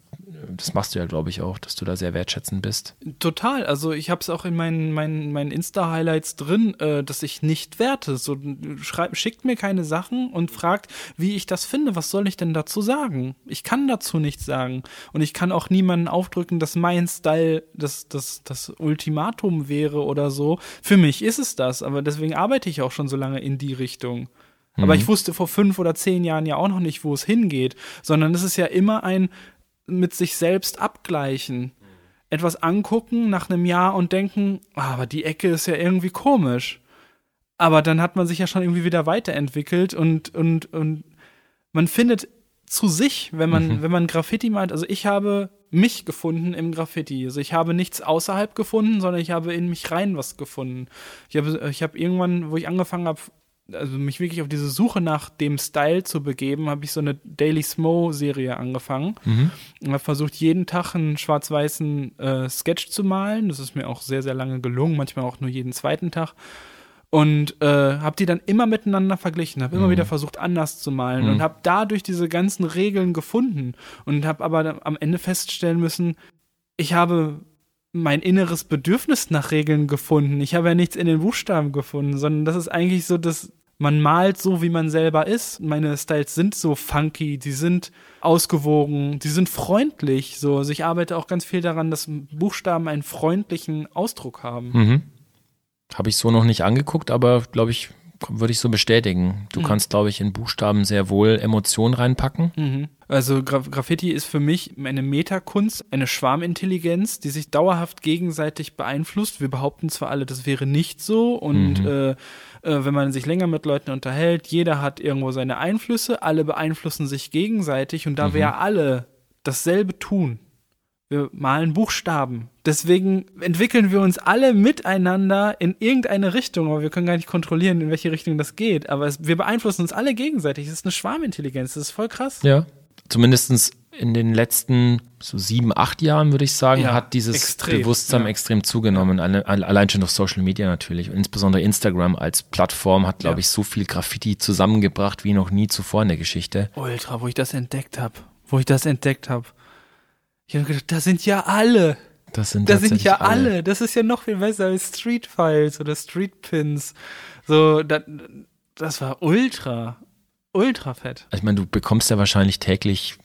das machst du ja, glaube ich, auch, dass du da sehr wertschätzend bist. Total. Also ich habe es auch in meinen, meinen, meinen Insta-Highlights drin, äh, dass ich nicht werte. So schreibt, schickt mir keine Sachen und fragt, wie ich das finde. Was soll ich denn dazu sagen? Ich kann dazu nichts sagen. Und ich kann auch niemanden aufdrücken, dass mein Style das, das, das Ultimatum wäre oder so. Für mich ist es das, aber deswegen arbeite ich auch schon so lange in die Richtung. Aber Mhm. ich wusste vor fünf oder zehn Jahren ja auch noch nicht, wo es hingeht, sondern es ist ja immer ein mit sich selbst abgleichen. Etwas angucken nach einem Jahr und denken, ah, aber die Ecke ist ja irgendwie komisch. Aber dann hat man sich ja schon irgendwie wieder weiterentwickelt und, und, und man findet zu sich, wenn man, wenn man Graffiti meint. Also ich habe mich gefunden im Graffiti. Also ich habe nichts außerhalb gefunden, sondern ich habe in mich rein was gefunden. Ich habe, ich habe irgendwann, wo ich angefangen habe, also mich wirklich auf diese Suche nach dem Style zu begeben, habe ich so eine Daily Smo-Serie angefangen. Und habe versucht, jeden Tag einen schwarz-weißen äh, Sketch zu malen. Das ist mir auch sehr, sehr lange gelungen, manchmal auch nur jeden zweiten Tag. Und äh, habe die dann immer miteinander verglichen, habe immer wieder versucht, anders zu malen und habe dadurch diese ganzen Regeln gefunden. Und habe aber am Ende feststellen müssen, ich habe mein inneres Bedürfnis nach Regeln gefunden. Ich habe ja nichts in den Buchstaben gefunden, sondern das ist eigentlich so, dass man malt so, wie man selber ist. Meine Styles sind so funky, die sind ausgewogen, die sind freundlich. So, also ich arbeite auch ganz viel daran, dass Buchstaben einen freundlichen Ausdruck haben. Mhm. Habe ich so noch nicht angeguckt, aber glaube ich, würde ich so bestätigen. Du kannst, glaube ich, in Buchstaben sehr wohl Emotionen reinpacken. Mhm. Also Gra Graffiti ist für mich eine Metakunst, eine Schwarmintelligenz, die sich dauerhaft gegenseitig beeinflusst. Wir behaupten zwar alle, das wäre nicht so und äh, äh, wenn man sich länger mit Leuten unterhält, jeder hat irgendwo seine Einflüsse, alle beeinflussen sich gegenseitig und da wir alle dasselbe tun, wir malen Buchstaben. Deswegen entwickeln wir uns alle miteinander in irgendeine Richtung, aber wir können gar nicht kontrollieren, in welche Richtung das geht. Aber es, wir beeinflussen uns alle gegenseitig. Es ist eine Schwarmintelligenz. Das ist voll krass. Ja. Zumindestens in den letzten so sieben, acht Jahren, würde ich sagen, Ja, hat dieses extrem, Bewusstsein ja. extrem zugenommen. Alle, alle, allein schon auf Social Media natürlich. Und insbesondere Instagram als Plattform hat, glaube Ja. ich, so viel Graffiti zusammengebracht wie noch nie zuvor in der Geschichte. Ultra, wo ich das entdeckt habe. Wo ich das entdeckt habe. Ich habe gedacht, das sind ja alle. Das sind, Das sind ja alle. Das ist ja noch viel besser als Street Files oder Street Pins. So, das, das war ultra, ultra fett. Ich meine, du bekommst ja wahrscheinlich täglich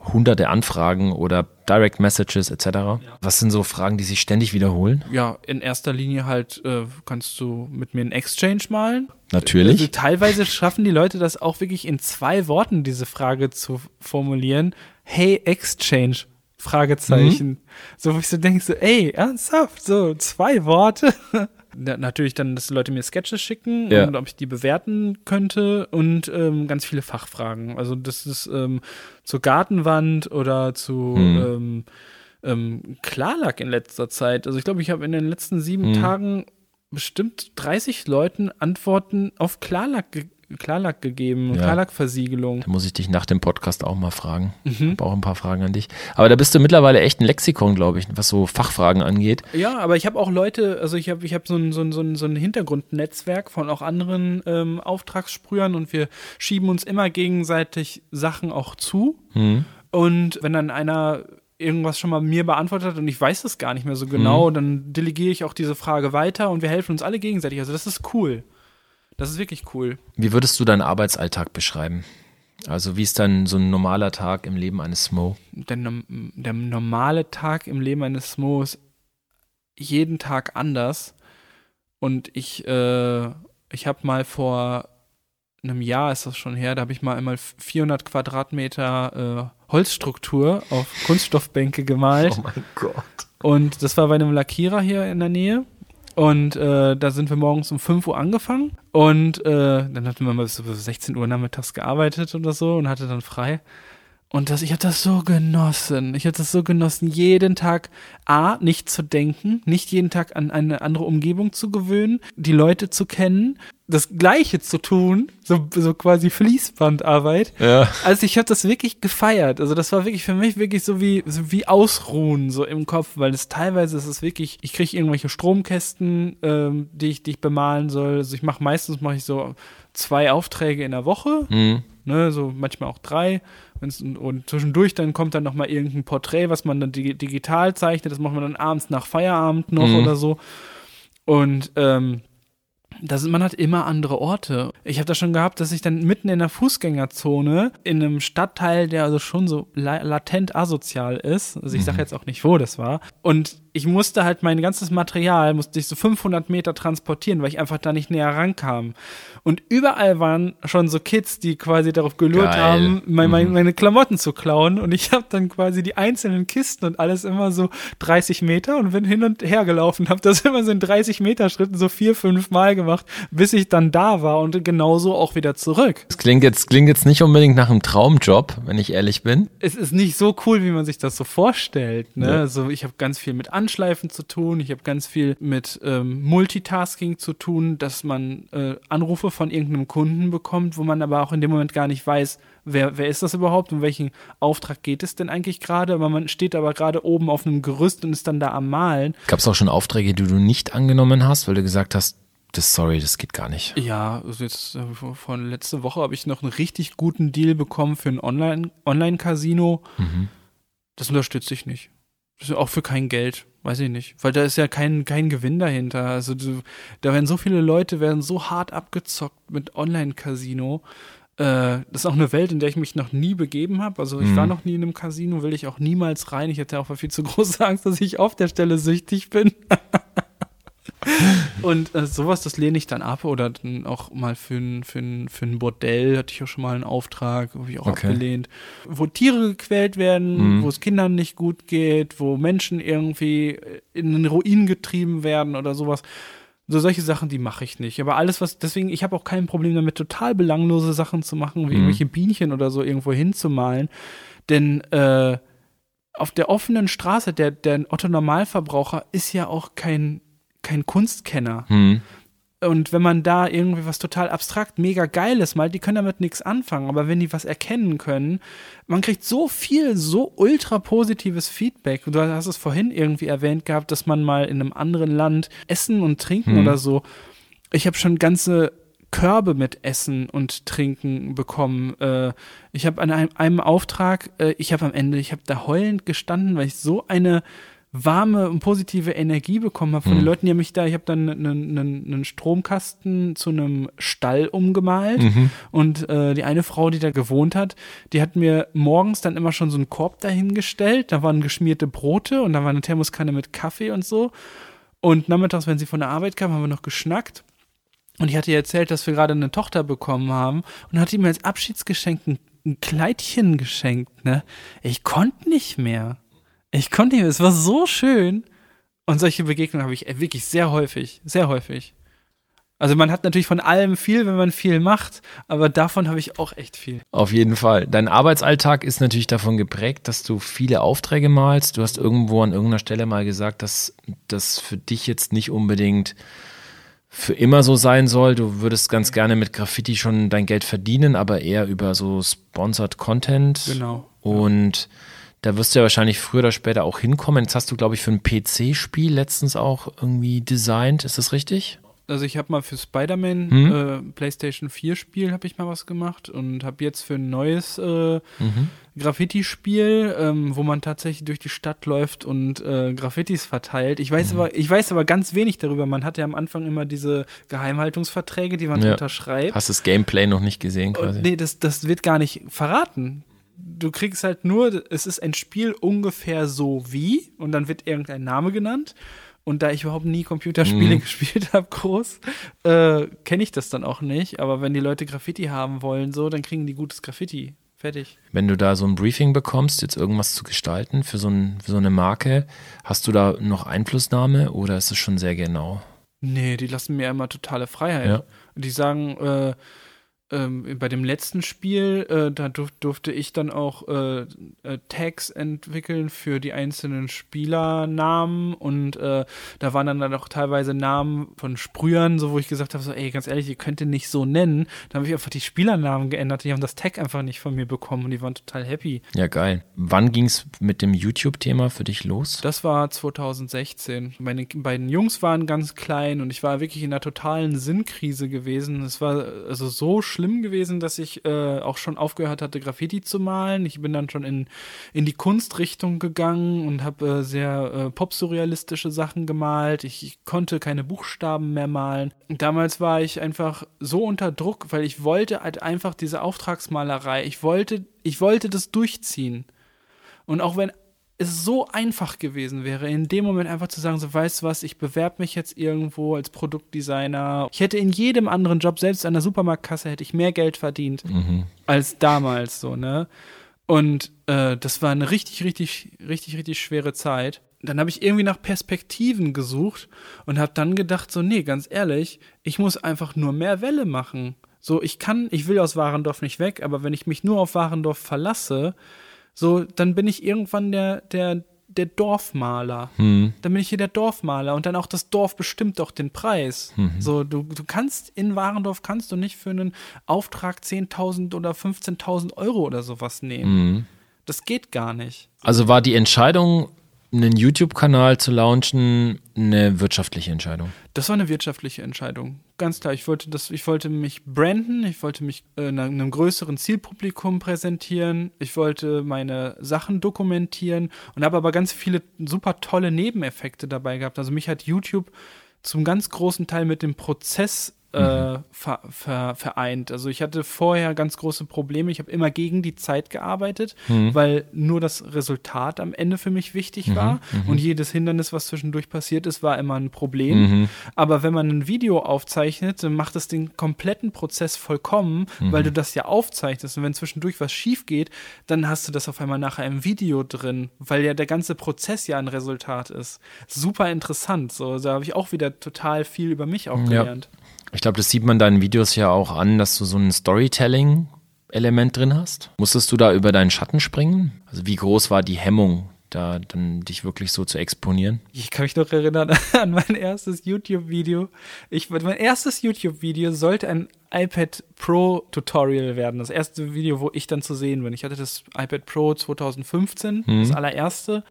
hunderte Anfragen oder Direct Messages etc. Was sind so Fragen, die sich ständig wiederholen? Ja, in erster Linie halt äh, kannst du mit mir einen Exchange malen. Natürlich. Also teilweise schaffen die Leute das auch wirklich in zwei Worten, diese Frage zu formulieren. Hey, Exchange. Fragezeichen. Mhm. So, wo ich so denke, so, ey, ernsthaft, so zwei Worte. Na, natürlich dann, dass die Leute mir Sketches schicken Ja. und ob ich die bewerten könnte und ähm, ganz viele Fachfragen. Also das ist ähm, zur Gartenwand oder zu Mhm. ähm, ähm, Klarlack in letzter Zeit. Also ich glaube, ich habe in den letzten sieben Mhm. Tagen bestimmt 30 Leuten Antworten auf Klarlack, ge Klarlack gegeben, Ja. Klarlackversiegelung. Da muss ich dich nach dem Podcast auch mal fragen. Mhm. Ich habe auch ein paar Fragen an dich. Aber da bist du mittlerweile echt ein Lexikon, glaube ich, was so Fachfragen angeht. Ja, aber ich habe auch Leute, also ich habe ich hab so ein, so, ein, so, ein, so ein Hintergrundnetzwerk von auch anderen ähm, Auftragssprühern und wir schieben uns immer gegenseitig Sachen auch zu. Hm. Und wenn dann einer irgendwas schon mal mir beantwortet hat und ich weiß es gar nicht mehr so genau, dann delegiere ich auch diese Frage weiter und wir helfen uns alle gegenseitig. Also das ist cool. Das ist wirklich cool. Wie würdest du deinen Arbeitsalltag beschreiben? Also wie ist dann so ein normaler Tag im Leben eines Smo? Der, der normale Tag im Leben eines Smo ist jeden Tag anders. Und ich, äh, ich habe mal vor einem Jahr ist das schon her, da habe ich mal einmal 400 Quadratmeter äh, Holzstruktur auf Kunststoffbänke gemalt. mein Gott. Und das war bei einem Lackierer hier in der Nähe. Und äh, da sind wir morgens um 5 Uhr angefangen. Und äh, dann hatten wir mal bis bis 16 Uhr nachmittags gearbeitet oder so und hatte dann frei. Und das, ich habe das so genossen. Ich habe das so genossen, jeden Tag A, nicht zu denken, nicht jeden Tag an eine andere Umgebung zu gewöhnen, die Leute zu kennen, das Gleiche zu tun, so, so quasi Fließbandarbeit. Ja. Also ich habe das wirklich gefeiert. Also das war wirklich für mich wirklich so wie, so wie Ausruhen so im Kopf, weil es teilweise ist es wirklich, ich kriege irgendwelche Stromkästen, ähm, die, ich, die ich bemalen soll. Also ich mache meistens mache ich so zwei Aufträge in der Woche, Mhm. ne, so manchmal auch drei. Und zwischendurch dann kommt dann noch mal irgendein Porträt, was man dann digi- digital zeichnet. Das macht man dann abends nach Feierabend noch Mhm. oder so. Und ähm, da sind man hat immer andere Orte. Ich habe das schon gehabt, dass ich dann mitten in der Fußgängerzone in einem Stadtteil, der also schon so la latent asozial ist, also ich sage jetzt auch nicht, wo das war, und ich musste halt mein ganzes Material, musste ich so 500 Meter transportieren, weil ich einfach da nicht näher rankam. Und überall waren schon so Kids, die quasi darauf gelurt Geil. haben, mein, mein, meine Klamotten zu klauen. Und ich habe dann quasi die einzelnen Kisten und alles immer so 30 Meter und bin hin und her gelaufen, habe das immer so in 30 Meter Schritten so vier, fünf Mal gemacht, bis ich dann da war und genauso auch wieder zurück. Das klingt jetzt, klingt jetzt nicht unbedingt nach einem Traumjob, wenn ich ehrlich bin. es ist nicht so cool, wie man sich das so vorstellt. Ne? Ja. Also ich habe ganz viel mit Anschleifen zu tun, ich habe ganz viel mit ähm, Multitasking zu tun, dass man äh, Anrufe von irgendeinem Kunden bekommt, wo man aber auch in dem Moment gar nicht weiß, wer, wer ist das überhaupt, um welchen Auftrag geht es denn eigentlich gerade. Aber man steht aber gerade oben auf einem Gerüst und ist dann da am Malen. Gab es auch schon Aufträge, die du nicht angenommen hast, weil du gesagt hast, das sorry, das geht gar nicht. Ja, also jetzt äh, von letzte Woche habe ich noch einen richtig guten Deal bekommen für ein Online- Online-Casino. Das unterstütze ich nicht. Das ist auch für kein Geld, weiß ich nicht. Weil da ist ja kein, kein Gewinn dahinter. Also du, da werden so viele Leute, werden so hart abgezockt mit Online-Casino. Äh, das ist auch eine Welt, in der ich mich noch nie begeben habe. Also ich war noch nie in einem Casino, will ich auch niemals rein. Ich hätte auch viel zu große Angst, dass ich auf der Stelle süchtig bin. Und äh, sowas, das lehne ich dann ab oder dann auch mal für ein, für ein, für ein Bordell hatte ich auch schon mal einen Auftrag, habe ich auch Okay. abgelehnt. Wo Tiere gequält werden, Mhm. wo es Kindern nicht gut geht, wo Menschen irgendwie äh, in den Ruin getrieben werden oder sowas. So solche Sachen, die mache ich nicht. Aber alles, was, deswegen, ich habe auch kein Problem damit, total belanglose Sachen zu machen, wie Mhm. irgendwelche Bienchen oder so irgendwo hinzumalen. Denn äh, auf der offenen Straße, der, der Otto Normalverbraucher ist ja auch kein, kein Kunstkenner. Hm. Und wenn man da irgendwie was total abstrakt, mega geiles malt, die können damit nichts anfangen. Aber wenn die was erkennen können, man kriegt so viel, so ultra positives Feedback. Du hast es vorhin irgendwie erwähnt gehabt, dass man mal in einem anderen Land essen und trinken Hm. oder so. Ich habe schon ganze Körbe mit Essen und Trinken bekommen. Äh, ich habe an einem, Auftrag, äh, ich habe am Ende, ich habe da heulend gestanden, weil ich so eine warme und positive Energie bekommen habe von den Mhm. Leuten, die mich da, ich habe dann einen, einen, einen Stromkasten zu einem Stall umgemalt Mhm. und äh, die eine Frau, die da gewohnt hat, die hat mir morgens dann immer schon so einen Korb dahingestellt, da waren geschmierte Brote und da war eine Thermoskanne mit Kaffee und so und nachmittags, wenn sie von der Arbeit kam, haben wir noch geschnackt und ich hatte ihr erzählt, dass wir gerade eine Tochter bekommen haben und hat ihm als Abschiedsgeschenk ein, ein Kleidchen geschenkt, ne? Ich konnte nicht mehr. Ich konnte nicht. Es war so schön. Und solche Begegnungen habe ich äh, wirklich sehr häufig, sehr häufig. Also man hat natürlich von allem viel, wenn man viel macht, aber davon habe ich auch echt viel. Auf jeden Fall. Dein Arbeitsalltag ist natürlich davon geprägt, dass du viele Aufträge malst. Du hast irgendwo an irgendeiner Stelle mal gesagt, dass das für dich jetzt nicht unbedingt für immer so sein soll. Du würdest ganz gerne mit Graffiti schon dein Geld verdienen, aber eher über so Sponsored Content. Genau. Und da wirst du ja wahrscheinlich früher oder später auch hinkommen. Jetzt hast du, glaube ich, für ein PC-Spiel letztens auch irgendwie designt. Ist das richtig? Also ich habe mal für Spider-Man Hm? äh, PlayStation 4 Spiel habe ich mal was gemacht und habe jetzt für ein neues äh, Mhm. Graffiti-Spiel, ähm, wo man tatsächlich durch die Stadt läuft und äh, Graffitis verteilt. Ich Mhm. weiß aber, ich weiß aber ganz wenig darüber. Man hat ja am Anfang immer diese Geheimhaltungsverträge, die man Ja. unterschreibt. Hast das Gameplay noch nicht gesehen quasi? Und nee, das, das wird gar nicht verraten. Du kriegst halt nur, es ist ein Spiel ungefähr so wie, und dann wird irgendein Name genannt. Und da ich überhaupt nie Computerspiele Mhm. gespielt habe, groß, äh, kenne ich das dann auch nicht. Aber wenn die Leute Graffiti haben wollen, so, dann kriegen die gutes Graffiti. Fertig. Wenn du da so ein Briefing bekommst, jetzt irgendwas zu gestalten für so, ein, für so eine Marke, hast du da noch Einflussnahme oder ist es schon sehr genau? Nee, die lassen mir immer totale Freiheit. Ja. Die sagen, äh, ähm, bei dem letzten Spiel, äh, da durf, durfte ich dann auch äh, äh, Tags entwickeln für die einzelnen Spielernamen und äh, da waren dann, dann auch teilweise Namen von Sprühern, so wo ich gesagt habe, so, ey, ganz ehrlich, ihr könnt ihn nicht so nennen. Dann habe ich einfach die Spielernamen geändert, die haben das Tag einfach nicht von mir bekommen und die waren total happy. Ja, geil. Wann ging es mit dem YouTube-Thema für dich los? Das war 2016. Meine beiden Jungs waren ganz klein und ich war wirklich in einer totalen Sinnkrise gewesen. Es war also so schlimm gewesen, dass ich äh, auch schon aufgehört hatte, Graffiti zu malen. Ich bin dann schon in, in die Kunstrichtung gegangen und habe äh, sehr äh, popsurrealistische Sachen gemalt. Ich, ich konnte keine Buchstaben mehr malen. Damals war ich einfach so unter Druck, weil ich wollte halt einfach diese Auftragsmalerei. Ich wollte, ich wollte das durchziehen. Und auch wenn es so einfach gewesen wäre, in dem Moment einfach zu sagen, so weißt du was, ich bewerbe mich jetzt irgendwo als Produktdesigner. Ich hätte in jedem anderen Job, selbst an der Supermarktkasse, hätte ich mehr Geld verdient als damals so, ne? Und äh, das war eine richtig, richtig, richtig, richtig schwere Zeit. Dann habe ich irgendwie nach Perspektiven gesucht und habe dann gedacht, so, nee, ganz ehrlich, ich muss einfach nur mehr Welle machen. So, ich kann, ich will aus Warendorf nicht weg, aber wenn ich mich nur auf Warendorf verlasse, so, dann bin ich irgendwann der, der, der Dorfmaler. Dann bin ich hier der Dorfmaler und dann auch das Dorf bestimmt auch den Preis. So, du, du kannst in Warendorf kannst du nicht für einen Auftrag 10.000 oder 15.000 Euro oder sowas nehmen. Das geht gar nicht. Also war die Entscheidung, einen YouTube-Kanal zu launchen, eine wirtschaftliche Entscheidung. Das war eine wirtschaftliche Entscheidung. Ganz klar, ich wollte das, ich wollte mich branden, ich wollte mich äh, einem größeren Zielpublikum präsentieren, ich wollte meine Sachen dokumentieren und habe aber ganz viele super tolle Nebeneffekte dabei gehabt. Also mich hat YouTube zum ganz großen Teil mit dem Prozess äh, ver, ver, vereint. Also ich hatte vorher ganz große Probleme. Ich habe immer gegen die Zeit gearbeitet, weil nur das Resultat am Ende für mich wichtig war. Und jedes Hindernis, was zwischendurch passiert ist, war immer ein Problem. Aber wenn man ein Video aufzeichnet, dann macht es den kompletten Prozess vollkommen, weil du das ja aufzeichnest. Und wenn zwischendurch was schief geht, dann hast du das auf einmal nachher im Video drin, weil ja der ganze Prozess ja ein Resultat ist. Super interessant. So, da habe ich auch wieder total viel über mich auch Ja. Ich glaube, das sieht man deinen Videos ja auch an, dass du so ein Storytelling-Element drin hast. Musstest du da über deinen Schatten springen? Also wie groß war die Hemmung, da dann dich wirklich so zu exponieren? Ich kann mich noch erinnern an mein erstes YouTube-Video. Ich, mein erstes YouTube-Video sollte ein iPad Pro Tutorial werden. Das erste Video, wo ich dann zu sehen bin. Ich hatte das iPad Pro 2015, das allererste.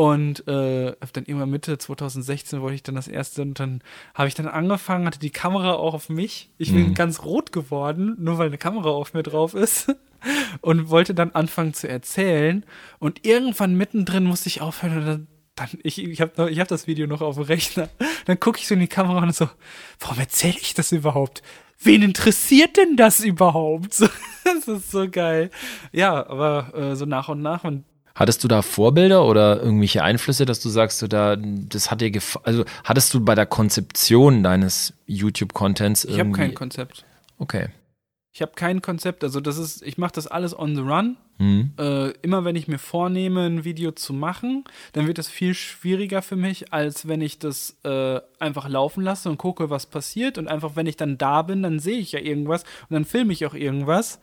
Und äh, dann irgendwann Mitte 2016 wollte ich dann das erste und dann habe ich dann angefangen, hatte die Kamera auch auf mich. Ich bin ganz rot geworden, nur weil eine Kamera auf mir drauf ist. Und wollte dann anfangen zu erzählen. Und irgendwann mittendrin musste ich aufhören und dann ich, ich habe hab das Video noch auf dem Rechner. Dann gucke ich so in die Kamera und so, warum erzähle ich das überhaupt? Wen interessiert denn das überhaupt? So, das ist so geil. Ja, aber äh, so nach und nach und Hattest du da Vorbilder oder irgendwelche Einflüsse, dass du sagst, so da, das hat dir gefallen? Also hattest du bei der Konzeption deines YouTube-Contents ich habe irgendwie? kein Konzept. Okay. Ich habe kein Konzept. Also das ist, ich mache das alles on the run. Mhm. Äh, immer wenn ich mir vornehme, ein Video zu machen, dann wird das viel schwieriger für mich, als wenn ich das äh, einfach laufen lasse und gucke, was passiert. Und einfach, wenn ich dann da bin, dann sehe ich ja irgendwas und dann filme ich auch irgendwas.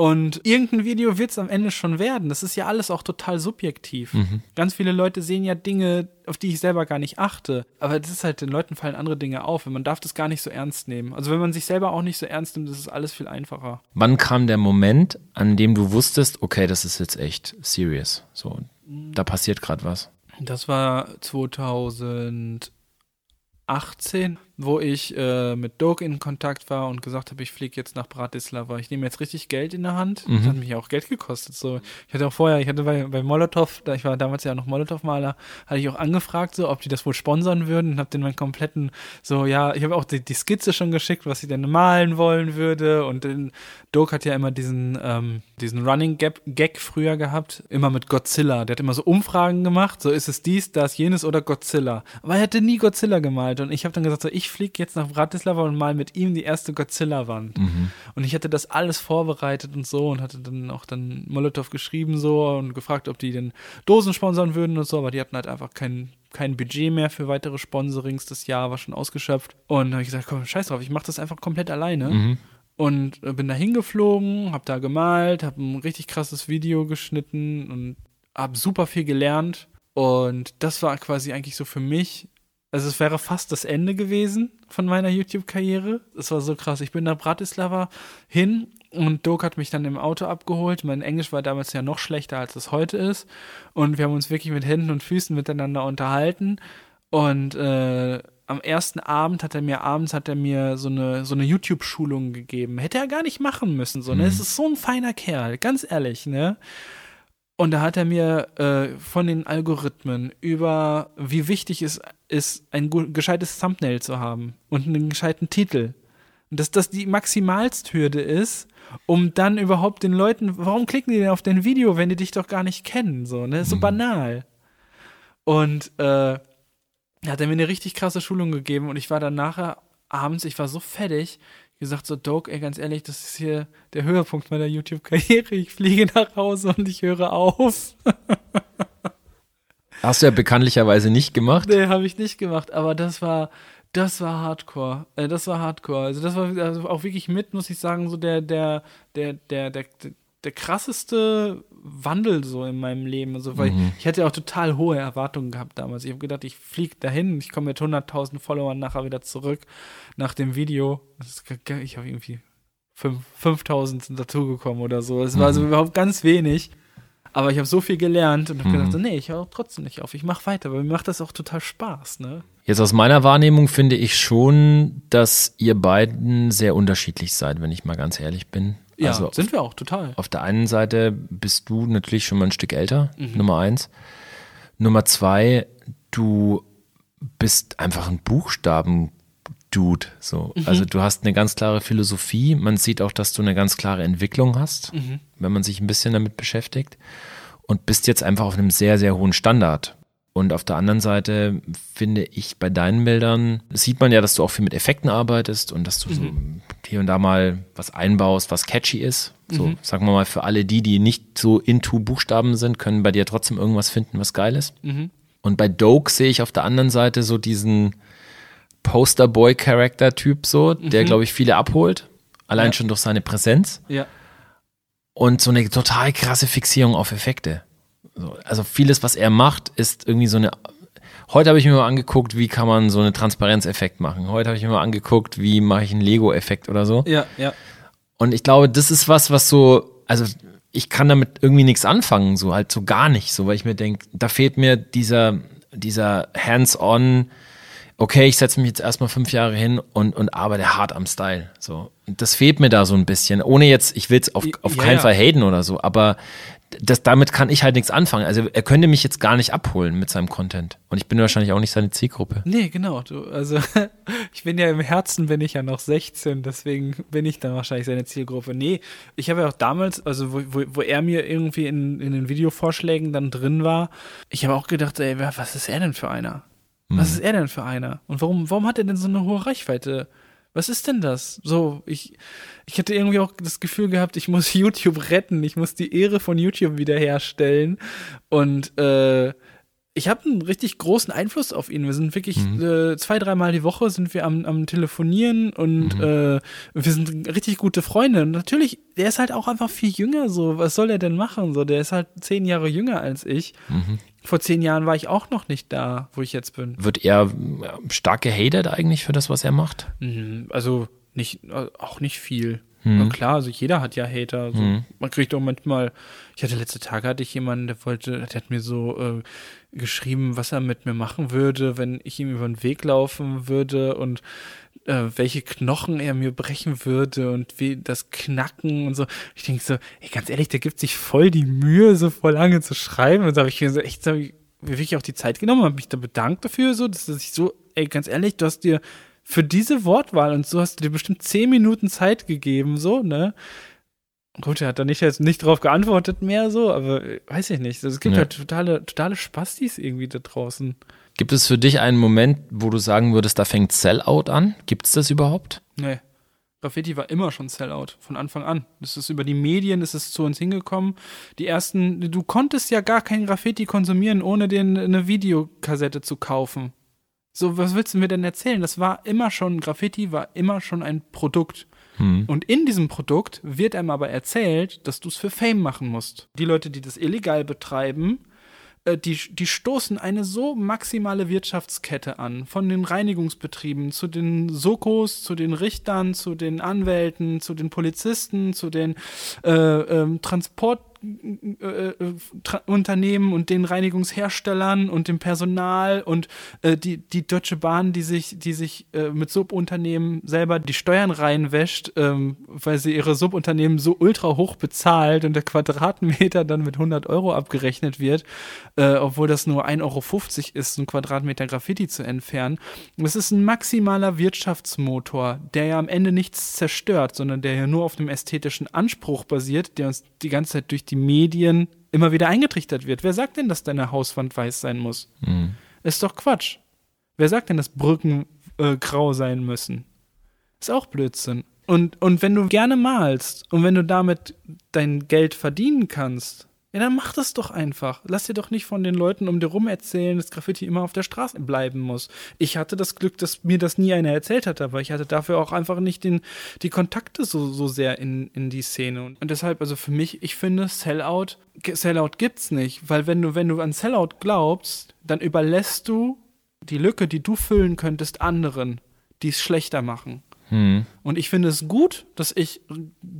Und irgendein Video wird es am Ende schon werden. Das ist ja alles auch total subjektiv. Ganz viele Leute sehen ja Dinge, auf die ich selber gar nicht achte. Aber das ist halt, den Leuten fallen andere Dinge auf. Und man darf das gar nicht so ernst nehmen. Also wenn man sich selber auch nicht so ernst nimmt, ist es alles viel einfacher. Wann kam der Moment, an dem du wusstest, okay, das ist jetzt echt serious? So, da passiert gerade was. Das war 2018, wo ich äh, mit Doug in Kontakt war und gesagt habe, ich fliege jetzt nach Bratislava. Ich nehme jetzt richtig Geld in der Hand. Das hat mich auch Geld gekostet. So, ich hatte auch vorher, ich hatte bei, bei Molotow, da ich war damals ja noch Molotow-Maler, hatte ich auch angefragt, so, ob die das wohl sponsern würden und habe den meinen kompletten, so, ja, ich habe auch die, die Skizze schon geschickt, was ich denn malen wollen würde. Und den, Doug hat ja immer diesen, ähm, diesen Running Gag, Gag früher gehabt, immer mit Godzilla. Der hat immer so Umfragen gemacht, so ist es dies, das, jenes oder Godzilla. Aber er hatte nie Godzilla gemalt und ich habe dann gesagt, so, ich fliege jetzt nach Bratislava und mal mit ihm die erste Godzilla-Wand. Und ich hatte das alles vorbereitet und so und hatte dann auch dann Molotow geschrieben so und gefragt, ob die den Dosen sponsern würden und so, aber die hatten halt einfach kein, kein Budget mehr für weitere Sponsorings. Das Jahr war schon ausgeschöpft. Und habe ich gesagt, komm, scheiß drauf, ich mache das einfach komplett alleine. und äh, bin da hingeflogen, hab da gemalt, hab ein richtig krasses Video geschnitten und hab super viel gelernt. Und das war quasi eigentlich so für mich, also es wäre fast das Ende gewesen von meiner YouTube-Karriere. Es war so krass. Ich bin nach Bratislava hin und Doug hat mich dann im Auto abgeholt. Mein Englisch war damals ja noch schlechter, als es heute ist. Und wir haben uns wirklich mit Händen und Füßen miteinander unterhalten. Und äh, am ersten Abend hat er mir abends hat er mir so eine so eine YouTube Schulung gegeben. Hätte er gar nicht machen müssen, so, ne? Es ist so ein feiner Kerl, ganz ehrlich, ne? Und da hat er mir äh, von den Algorithmen über wie wichtig es ist, ein gescheites Thumbnail zu haben und einen gescheiten Titel. Und dass das die Maximalsthürde ist, um dann überhaupt den Leuten, warum klicken die denn auf dein Video, wenn die dich doch gar nicht kennen, so, ne? So banal. Und äh, da hat er mir eine richtig krasse Schulung gegeben und ich war dann nachher abends, ich war so fertig, gesagt so, Doc, ey, ganz ehrlich, das ist hier der Höhepunkt meiner YouTube-Karriere. Ich fliege nach Hause und ich höre auf. Hast du ja bekanntlicherweise nicht gemacht. Nee, habe ich nicht gemacht, aber das war, das war Hardcore. Äh, das war Hardcore. Also das war also auch wirklich mit, muss ich sagen, so der, der, der, der, der, der krasseste Wandel so in meinem Leben. Also, weil ich hatte ja auch total hohe Erwartungen gehabt damals. Ich habe gedacht, ich fliege dahin, ich komme mit 100.000 Followern nachher wieder zurück nach dem Video. Ist, ich habe irgendwie fünf- 5.000 sind dazugekommen oder so. Es war also überhaupt ganz wenig. Aber ich habe so viel gelernt und habe gedacht, so, nee, ich höre trotzdem nicht auf. Ich mache weiter, weil mir macht das auch total Spaß, ne? Jetzt aus meiner Wahrnehmung finde ich schon, dass ihr beiden sehr unterschiedlich seid, wenn ich mal ganz ehrlich bin. Ja, also sind wir auch total. auf der einen Seite bist du natürlich schon mal ein Stück älter, Nummer eins. Nummer zwei, du bist einfach ein Buchstaben-Dude. So. Also du hast eine ganz klare Philosophie. Man sieht auch, dass du eine ganz klare Entwicklung hast, wenn man sich ein bisschen damit beschäftigt. Und bist jetzt einfach auf einem sehr, sehr hohen Standard. Und auf der anderen Seite finde ich bei deinen Bildern, sieht man ja, dass du auch viel mit Effekten arbeitest und dass du so hier und da mal was einbaust, was catchy ist. So, sagen wir mal, für alle die, die nicht so into Buchstaben sind, können bei dir trotzdem irgendwas finden, was geil ist. Und bei Doke sehe ich auf der anderen Seite so diesen Posterboy-Character-Typ so, der, glaube ich, viele abholt. Allein Ja. schon durch seine Präsenz Ja. und so eine total krasse Fixierung auf Effekte. So, also vieles, was er macht, ist irgendwie so eine. Heute habe ich mir mal angeguckt, wie kann man so einen Transparenzeffekt machen. Heute habe ich mir mal angeguckt, wie mache ich einen Lego-Effekt oder so. Ja, ja. Und ich glaube, das ist was, was so, also ich kann damit irgendwie nichts anfangen, so halt so gar nicht, so, weil ich mir denke, da fehlt mir dieser, dieser hands-on, okay, ich setze mich jetzt erstmal fünf Jahre hin und, und arbeite hart am Style, so. Und das fehlt mir da so ein bisschen, ohne jetzt, ich will es auf, auf Ja, keinen ja. Fall haten oder so, aber das, damit kann ich halt nichts anfangen. Also er könnte mich jetzt gar nicht abholen mit seinem Content. Und ich bin wahrscheinlich auch nicht seine Zielgruppe. Nee, genau. Du, also ich bin ja im Herzen bin ich ja noch 16, deswegen bin ich dann wahrscheinlich seine Zielgruppe. Nee, ich habe ja auch damals, also wo, wo, wo er mir irgendwie in, in den Videovorschlägen dann drin war, ich habe auch gedacht, ey, was ist er denn für einer? Was ist er denn für einer? Und warum, warum hat er denn so eine hohe Reichweite? Was ist denn das? So, ich, ich hätte irgendwie auch das Gefühl gehabt, ich muss YouTube retten, ich muss die Ehre von YouTube wiederherstellen. Und äh, ich habe einen richtig großen Einfluss auf ihn. Wir sind wirklich äh, zwei, dreimal die Woche sind wir am, am Telefonieren und äh, wir sind richtig gute Freunde. Und natürlich, der ist halt auch einfach viel jünger. So, was soll er denn machen? So, der ist halt zehn Jahre jünger als ich. Vor zehn Jahren war ich auch noch nicht da, wo ich jetzt bin. Wird er stark gehatet eigentlich für das, was er macht? Mhm, Also nicht, äh, auch nicht viel. Na klar, also jeder hat ja Hater. Also Man kriegt auch manchmal, ich hatte letzte Tage hatte ich jemanden, der wollte, der hat mir so äh, geschrieben, was er mit mir machen würde, wenn ich ihm über den Weg laufen würde und äh, welche Knochen er mir brechen würde und wie das Knacken und so. Ich denke so, ey, ganz ehrlich, der gibt sich voll die Mühe, so voll lange zu schreiben. Und da habe ich mir so echt so, mir wirklich auch die Zeit genommen, habe mich da bedankt dafür, so, dass ich so, ey, ganz ehrlich, du hast dir für diese Wortwahl und so hast du dir bestimmt zehn Minuten Zeit gegeben, so, ne? Gut, er hat da nicht jetzt nicht drauf geantwortet mehr, so, aber äh, weiß ich nicht. Also, es gibt Ja. halt totale, totale Spastis irgendwie da draußen. Gibt es für dich einen Moment, wo du sagen würdest, da fängt Sellout an? Gibt es das überhaupt? Nee. Graffiti war immer schon Sellout, von Anfang an. Das ist über die Medien, ist es zu uns hingekommen. Die ersten, du konntest ja gar kein Graffiti konsumieren, ohne den eine Videokassette zu kaufen. So, was willst du mir denn erzählen? Das war immer schon, Graffiti war immer schon ein Produkt. Und in diesem Produkt wird einem aber erzählt, dass du es für Fame machen musst. Die Leute, die das illegal betreiben, die, die stoßen eine so maximale Wirtschaftskette an, von den Reinigungsbetrieben zu den Sokos, zu den Richtern, zu den Anwälten, zu den Polizisten, zu den äh, ähm, Transport äh, äh, Tra Unternehmen und den Reinigungsherstellern und dem Personal und äh, die, die Deutsche Bahn, die sich, die sich äh, mit Subunternehmen selber die Steuern reinwäscht, ähm, weil sie ihre Subunternehmen so ultra hoch bezahlt und der Quadratmeter dann mit 100 Euro abgerechnet wird, äh, obwohl das nur 1,50 Euro ist, ein Quadratmeter Graffiti zu entfernen. Das ist ein maximaler Wirtschaftsmotor, der ja am Ende nichts zerstört, sondern der ja nur auf einem ästhetischen Anspruch basiert, der uns die ganze Zeit durch die Medien immer wieder eingetrichtert wird. Wer sagt denn, dass deine Hauswand weiß sein muss? Mhm. Ist doch Quatsch. Wer sagt denn, dass Brücken äh, grau sein müssen? Ist auch Blödsinn. Und, und wenn du gerne malst und wenn du damit dein Geld verdienen kannst, ja, dann mach das doch einfach. Lass dir doch nicht von den Leuten um dir rum erzählen, dass Graffiti immer auf der Straße bleiben muss. Ich hatte das Glück, dass mir das nie einer erzählt hat, aber ich hatte dafür auch einfach nicht den, die Kontakte so, so sehr in, in die Szene. Und deshalb, also für mich, ich finde, Sellout, Sellout gibt's nicht, weil wenn du, wenn du an Sellout glaubst, dann überlässt du die Lücke, die du füllen könntest, anderen, die es schlechter machen. Hm. Und ich finde es gut, dass ich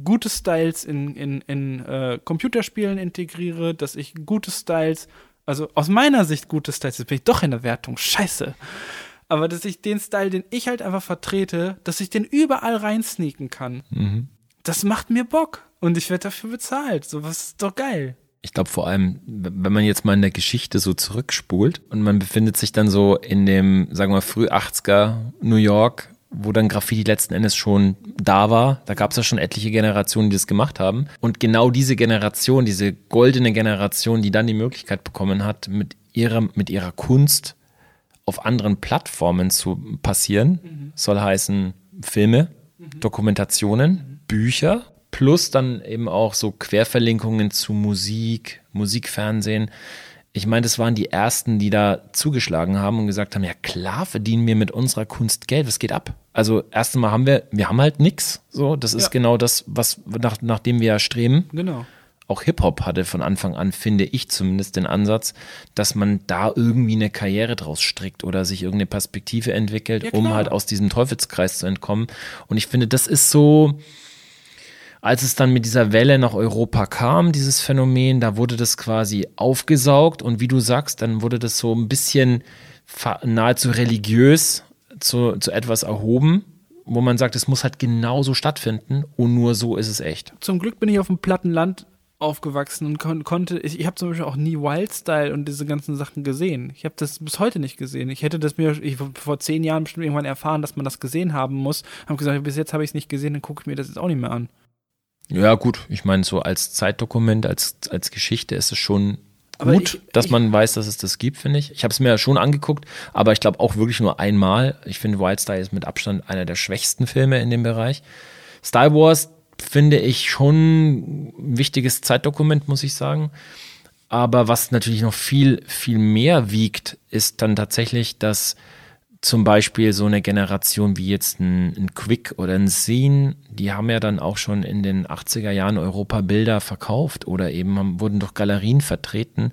gute Styles in, in, in äh, Computerspielen integriere, dass ich gute Styles, also aus meiner Sicht gute Styles, jetzt bin ich doch in der Wertung, scheiße. Aber dass ich den Style, den ich halt einfach vertrete, dass ich den überall reinsneaken kann. Mhm. Das macht mir Bock. Und ich werde dafür bezahlt. So was ist doch geil. Ich glaube vor allem, wenn man jetzt mal in der Geschichte so zurückspult und man befindet sich dann so in dem, sagen wir, früh 80er New York, wo dann Graffiti letzten Endes schon da war. Da gab es ja schon etliche Generationen, die das gemacht haben. Und genau diese Generation, diese goldene Generation, die dann die Möglichkeit bekommen hat, mit ihrer, mit ihrer Kunst auf anderen Plattformen zu passieren, soll heißen Filme, Dokumentationen, Bücher, plus dann eben auch so Querverlinkungen zu Musik, Musikfernsehen. Ich meine, das waren die ersten, die da zugeschlagen haben und gesagt haben, ja klar verdienen wir mit unserer Kunst Geld, was geht ab? Also erst einmal haben wir, wir haben halt nix, so, das ist Ja. genau das, was, nach, nach dem wir ja streben. Genau. Auch Hip-Hop hatte von Anfang an, finde ich zumindest, den Ansatz, dass man da irgendwie eine Karriere draus strickt oder sich irgendeine Perspektive entwickelt, Ja, um halt aus diesem Teufelskreis zu entkommen. Und ich finde, das ist so, als es dann mit dieser Welle nach Europa kam, dieses Phänomen, da wurde das quasi aufgesaugt und wie du sagst, dann wurde das so ein bisschen nahezu religiös zu, zu etwas erhoben, wo man sagt, es muss halt genauso stattfinden und nur so ist es echt. zum Glück bin ich auf dem platten Land aufgewachsen und kon konnte, ich, ich habe zum Beispiel auch nie Wildstyle und diese ganzen Sachen gesehen. Ich habe das bis heute nicht gesehen. Ich hätte das mir ich, vor zehn Jahren bestimmt irgendwann erfahren, dass man das gesehen haben muss. Habe gesagt, bis jetzt habe ich es nicht gesehen, dann gucke ich mir das jetzt auch nicht mehr an. Ja, gut, ich meine, so als Zeitdokument, als, als Geschichte ist es schon gut, ich- dass ich- man weiß, dass es das gibt, finde ich. Ich habe es mir ja schon angeguckt, aber ich glaube auch wirklich nur einmal. Ich finde, Wildstyle ist mit Abstand einer der schwächsten Filme in dem Bereich. Star Wars finde ich schon ein wichtiges Zeitdokument, muss ich sagen. Aber was natürlich noch viel, viel mehr wiegt, ist dann tatsächlich, dass zum Beispiel so eine Generation wie jetzt ein, ein Quick oder ein Scene, die haben ja dann auch schon in den 80er Jahren Europa Bilder verkauft oder eben haben, wurden durch Galerien vertreten,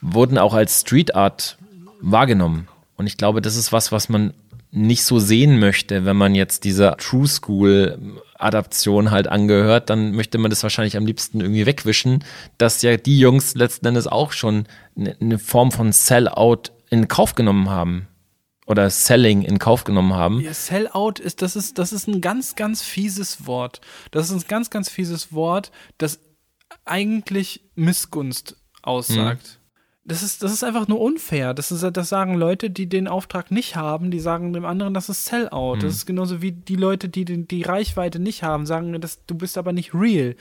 wurden auch als Street Art wahrgenommen. Und ich glaube, das ist was, was man nicht so sehen möchte, wenn man jetzt dieser True School Adaption halt angehört, dann möchte man das wahrscheinlich am liebsten irgendwie wegwischen, dass ja die Jungs letzten Endes auch schon eine, eine Form von Sellout in Kauf genommen haben oder Selling in Kauf genommen haben. Ja, Sellout ist, das ist, das ist ein ganz, ganz fieses Wort. Das ist ein ganz, ganz fieses Wort, das eigentlich Missgunst aussagt. Das ist, das ist einfach nur unfair. Das, ist, das sagen Leute, die den Auftrag nicht haben, die sagen dem anderen, das ist Sellout. Das ist genauso wie die Leute, die den, die Reichweite nicht haben, sagen, das, du bist aber nicht real.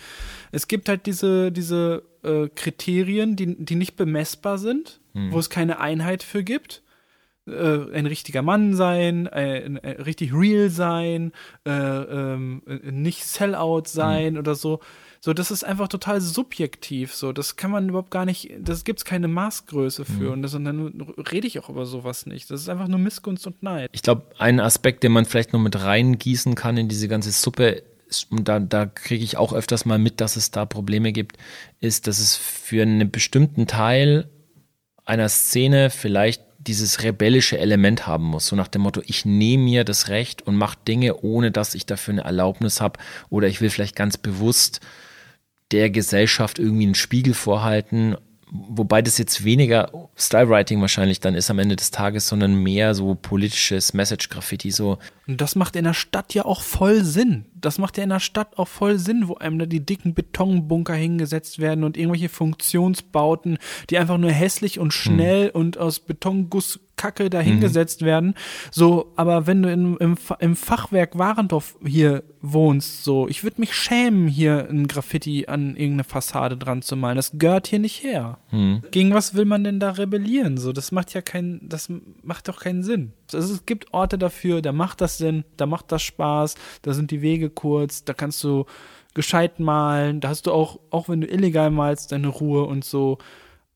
Es gibt halt diese, diese äh, Kriterien, die, die nicht bemessbar sind, wo es keine Einheit für gibt äh, ein richtiger Mann sein, ein, ein, richtig real sein, äh, ähm, äh, nicht Sellout sein oder so. So, das ist einfach total subjektiv. So, das kann man überhaupt gar nicht, das gibt's keine Maßgröße für. Und, das, und dann rede ich auch über sowas nicht. Das ist einfach nur Missgunst und Neid. Ich glaube, ein Aspekt, den man vielleicht noch mit reingießen kann in diese ganze Suppe, und da, da kriege ich auch öfters mal mit, dass es da Probleme gibt, ist, dass es für einen bestimmten Teil einer Szene vielleicht dieses rebellische Element haben muss. So nach dem Motto, ich nehme mir das Recht und mache Dinge, ohne dass ich dafür eine Erlaubnis habe. Oder ich will vielleicht ganz bewusst der Gesellschaft irgendwie einen Spiegel vorhalten wobei das jetzt weniger Stylewriting wahrscheinlich dann ist am Ende des Tages, sondern mehr so politisches Message-Graffiti, so. Und das macht in der Stadt ja auch voll Sinn. Das macht ja in der Stadt auch voll Sinn, wo einem da die dicken Betonbunker hingesetzt werden und irgendwelche Funktionsbauten, die einfach nur hässlich und schnell hm. und aus Betonguss Kacke dahingesetzt mhm. werden. So, aber wenn du in, im, im Fachwerk Warendorf hier wohnst, so, ich würde mich schämen, hier ein Graffiti an irgendeine Fassade dran zu malen. Das gehört hier nicht her. Mhm. Gegen was will man denn da rebellieren? So, das macht ja keinen, das macht doch keinen Sinn. Also, es gibt Orte dafür, da macht das Sinn, da macht das Spaß, da sind die Wege kurz, da kannst du gescheit malen, da hast du auch, auch wenn du illegal malst, deine Ruhe und so.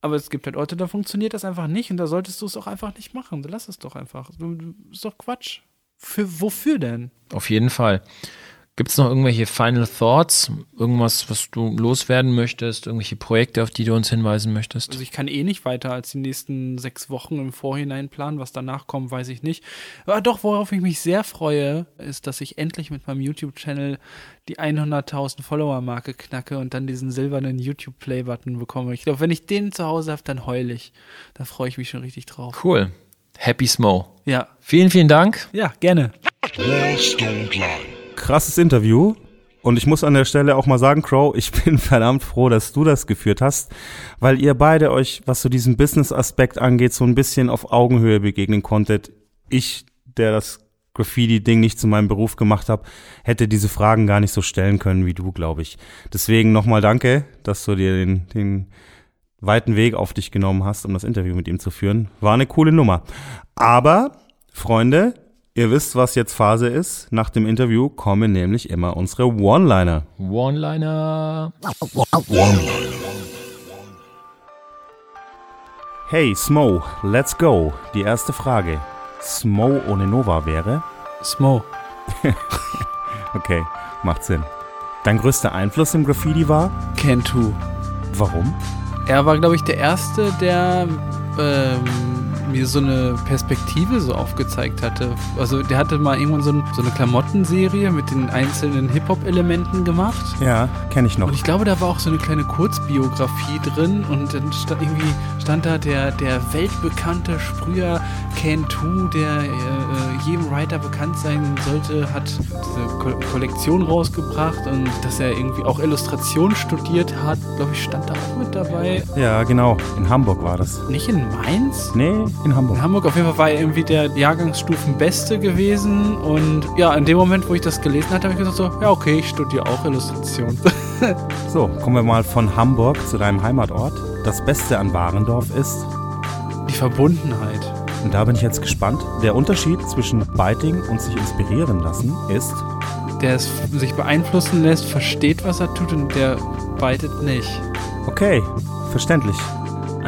Aber es gibt halt Orte, da funktioniert das einfach nicht und da solltest du es auch einfach nicht machen. Lass es doch einfach. Du, du, ist doch Quatsch. Für, wofür denn? Auf jeden Fall. Gibt es noch irgendwelche Final Thoughts? Irgendwas, was du loswerden möchtest? Irgendwelche Projekte, auf die du uns hinweisen möchtest? Also ich kann eh nicht weiter als die nächsten sechs Wochen im Vorhinein planen. Was danach kommt, weiß ich nicht. Aber doch, worauf ich mich sehr freue, ist, dass ich endlich mit meinem YouTube-Channel die 100.000 Follower-Marke knacke und dann diesen silbernen YouTube-Play-Button bekomme. Ich glaube, wenn ich den zu Hause habe, dann heul ich. Da freue ich mich schon richtig drauf. Cool. Happy Smo. Ja. Vielen, vielen Dank. Ja, gerne. Krasses Interview. Und ich muss an der Stelle auch mal sagen, Crow, ich bin verdammt froh, dass du das geführt hast, weil ihr beide euch, was so diesen Business-Aspekt angeht, so ein bisschen auf Augenhöhe begegnen konntet. Ich, der das Graffiti-Ding nicht zu meinem Beruf gemacht habe, hätte diese Fragen gar nicht so stellen können wie du, glaube ich. Deswegen nochmal danke, dass du dir den, den weiten Weg auf dich genommen hast, um das Interview mit ihm zu führen. War eine coole Nummer. Aber, Freunde, ihr wisst, was jetzt Phase ist. Nach dem Interview kommen nämlich immer unsere One-Liner. One-Liner. Hey, Smo, let's go. Die erste Frage. Smo ohne Nova wäre? Smo. okay, macht Sinn. Dein größter Einfluss im Graffiti war? Cantu. Warum? Er war, glaube ich, der Erste, der ähm, mir so eine Perspektive so aufgezeigt hatte. Also der hatte mal irgendwann so, ein, so eine Klamottenserie mit den einzelnen Hip-Hop-Elementen gemacht. Ja, kenne ich noch. Und ich glaube, da war auch so eine kleine Kurzbiografie drin und dann stand irgendwie stand da der, der weltbekannte Sprüher Ken Tu, der äh, äh, jedem Writer bekannt sein sollte, hat diese Ko Kollektion rausgebracht und dass er irgendwie auch Illustration studiert hat, glaube ich, stand da auch mit dabei. Ja, genau. In Hamburg war das. Nicht in Mainz? Nee, in Hamburg. In Hamburg auf jeden Fall war er irgendwie der Jahrgangsstufenbeste gewesen. Und ja, in dem Moment, wo ich das gelesen hatte, habe ich gesagt so, ja okay, ich studiere auch Illustration. so, kommen wir mal von Hamburg zu deinem Heimatort. Das Beste an Warendorf ist? Die Verbundenheit. Und da bin ich jetzt gespannt. Der Unterschied zwischen Biting und sich inspirieren lassen ist? Der es sich beeinflussen lässt, versteht, was er tut und der bitet nicht. Okay, verständlich.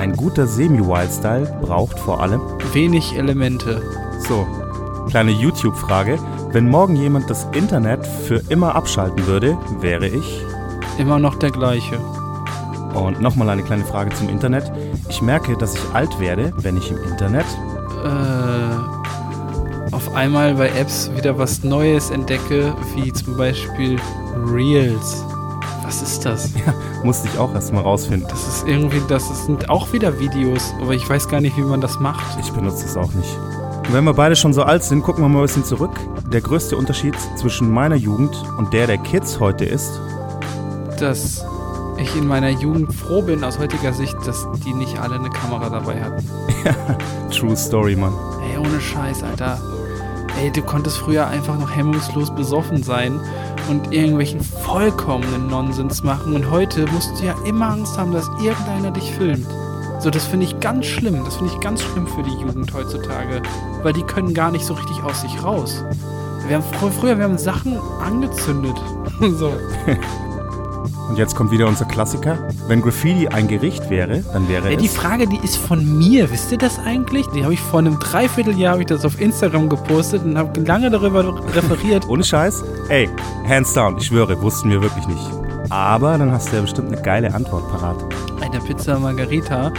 Ein guter Semi-Wild-Style braucht vor allem wenig Elemente. So, kleine YouTube-Frage. Wenn morgen jemand das Internet für immer abschalten würde, wäre ich immer noch der gleiche. Und nochmal eine kleine Frage zum Internet. Ich merke, dass ich alt werde, wenn ich im Internet äh, auf einmal bei Apps wieder was Neues entdecke, wie zum Beispiel Reels. Was ist das? Ja, musste ich auch erstmal rausfinden. Das ist irgendwie, das sind auch wieder Videos, aber ich weiß gar nicht, wie man das macht. Ich benutze es auch nicht. Wenn wir beide schon so alt sind, gucken wir mal ein bisschen zurück. Der größte Unterschied zwischen meiner Jugend und der der Kids heute ist, dass ich in meiner Jugend froh bin aus heutiger Sicht, dass die nicht alle eine Kamera dabei hatten. Ja, true story, Mann. Ey, ohne Scheiß, Alter. Ey, du konntest früher einfach noch hemmungslos besoffen sein und irgendwelchen vollkommenen Nonsens machen. Und heute musst du ja immer Angst haben, dass irgendeiner dich filmt. So, das finde ich ganz schlimm. Das finde ich ganz schlimm für die Jugend heutzutage. Weil die können gar nicht so richtig aus sich raus. Wir haben früher, wir haben Sachen angezündet. so. Und jetzt kommt wieder unser Klassiker. Wenn Graffiti ein Gericht wäre, dann wäre Ey, es... die Frage, die ist von mir. Wisst ihr das eigentlich? Die habe ich vor einem Dreivierteljahr habe ich das auf Instagram gepostet und habe lange darüber referiert. Ohne Scheiß? Ey, hands down, ich schwöre, wussten wir wirklich nicht. Aber dann hast du ja bestimmt eine geile Antwort parat. Eine Pizza Margarita.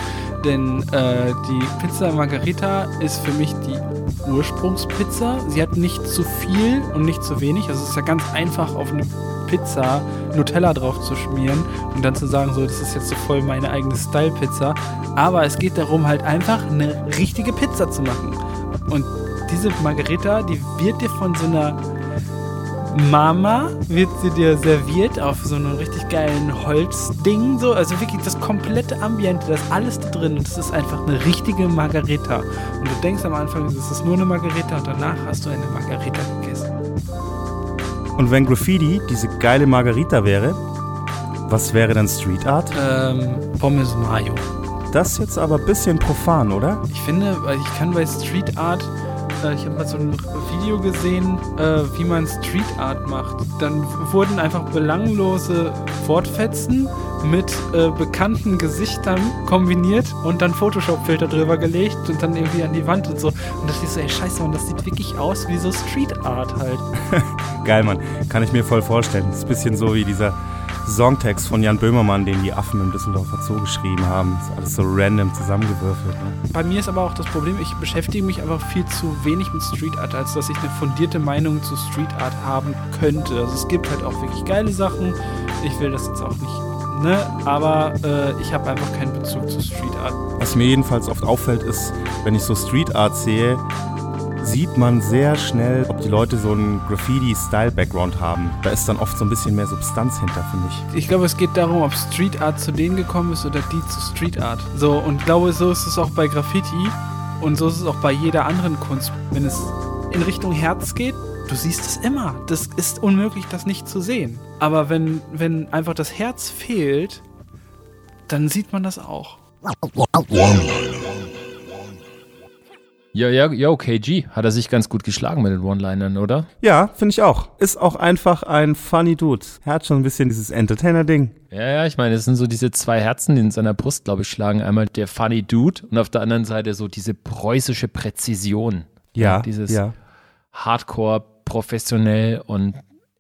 Denn äh, die Pizza Margarita ist für mich die Ursprungspizza. Sie hat nicht zu viel und nicht zu wenig. Also es ist ja ganz einfach auf eine Pizza Nutella drauf zu schmieren und dann zu sagen, so, das ist jetzt so voll meine eigene Style-Pizza. Aber es geht darum, halt einfach eine richtige Pizza zu machen. Und diese Margarita, die wird dir von so einer Mama wird sie dir serviert auf so einem richtig geilen Holzding, so, also wirklich das komplette Ambiente, das ist alles da drin und das ist einfach eine richtige Margarita. Und du denkst am Anfang, das ist nur eine Margarita und danach hast du eine Margarita gegessen. Und wenn Graffiti diese geile Margarita wäre, was wäre dann Street Art? Ähm, Pommes Mayo. Das ist jetzt aber ein bisschen profan, oder? Ich finde, ich kann bei Street Art, äh, ich habe mal so ein Video gesehen, äh, wie man Street Art macht. Dann wurden einfach belanglose Wortfetzen mit äh, bekannten Gesichtern kombiniert und dann Photoshop-Filter drüber gelegt und dann irgendwie an die Wand und so. Und da dachte ich so, ey, scheiße, Mann, das sieht wirklich aus wie so Street Art halt. Geil, Mann. Kann ich mir voll vorstellen. Das ist ein bisschen so wie dieser Songtext von Jan Böhmermann, den die Affen im Düsseldorfer Zoo geschrieben haben. Das ist alles so random zusammengewürfelt. Ne? Bei mir ist aber auch das Problem, ich beschäftige mich einfach viel zu wenig mit Street Art, als dass ich eine fundierte Meinung zu Street Art haben könnte. Also es gibt halt auch wirklich geile Sachen. Ich will das jetzt auch nicht, ne? Aber äh, ich habe einfach keinen Bezug zu Street Art. Was mir jedenfalls oft auffällt, ist, wenn ich so Street Art sehe, sieht man sehr schnell, ob die Leute so einen Graffiti-Style-Background haben. Da ist dann oft so ein bisschen mehr Substanz hinter, finde ich. Ich glaube, es geht darum, ob Street Art zu denen gekommen ist oder die zu Street Art. So, und ich glaube, so ist es auch bei Graffiti und so ist es auch bei jeder anderen Kunst. Wenn es in Richtung Herz geht, du siehst es immer. Das ist unmöglich, das nicht zu sehen. Aber wenn, wenn einfach das Herz fehlt, dann sieht man das auch. Ja, ja, ja, KG. Hat er sich ganz gut geschlagen mit den One-Linern, oder? Ja, finde ich auch. Ist auch einfach ein funny Dude. Er hat schon ein bisschen dieses Entertainer-Ding. Ja, ja, ich meine, es sind so diese zwei Herzen, die in seiner Brust, glaube ich, schlagen. Einmal der Funny Dude und auf der anderen Seite so diese preußische Präzision. Ja, Dieses ja. Hardcore, professionell und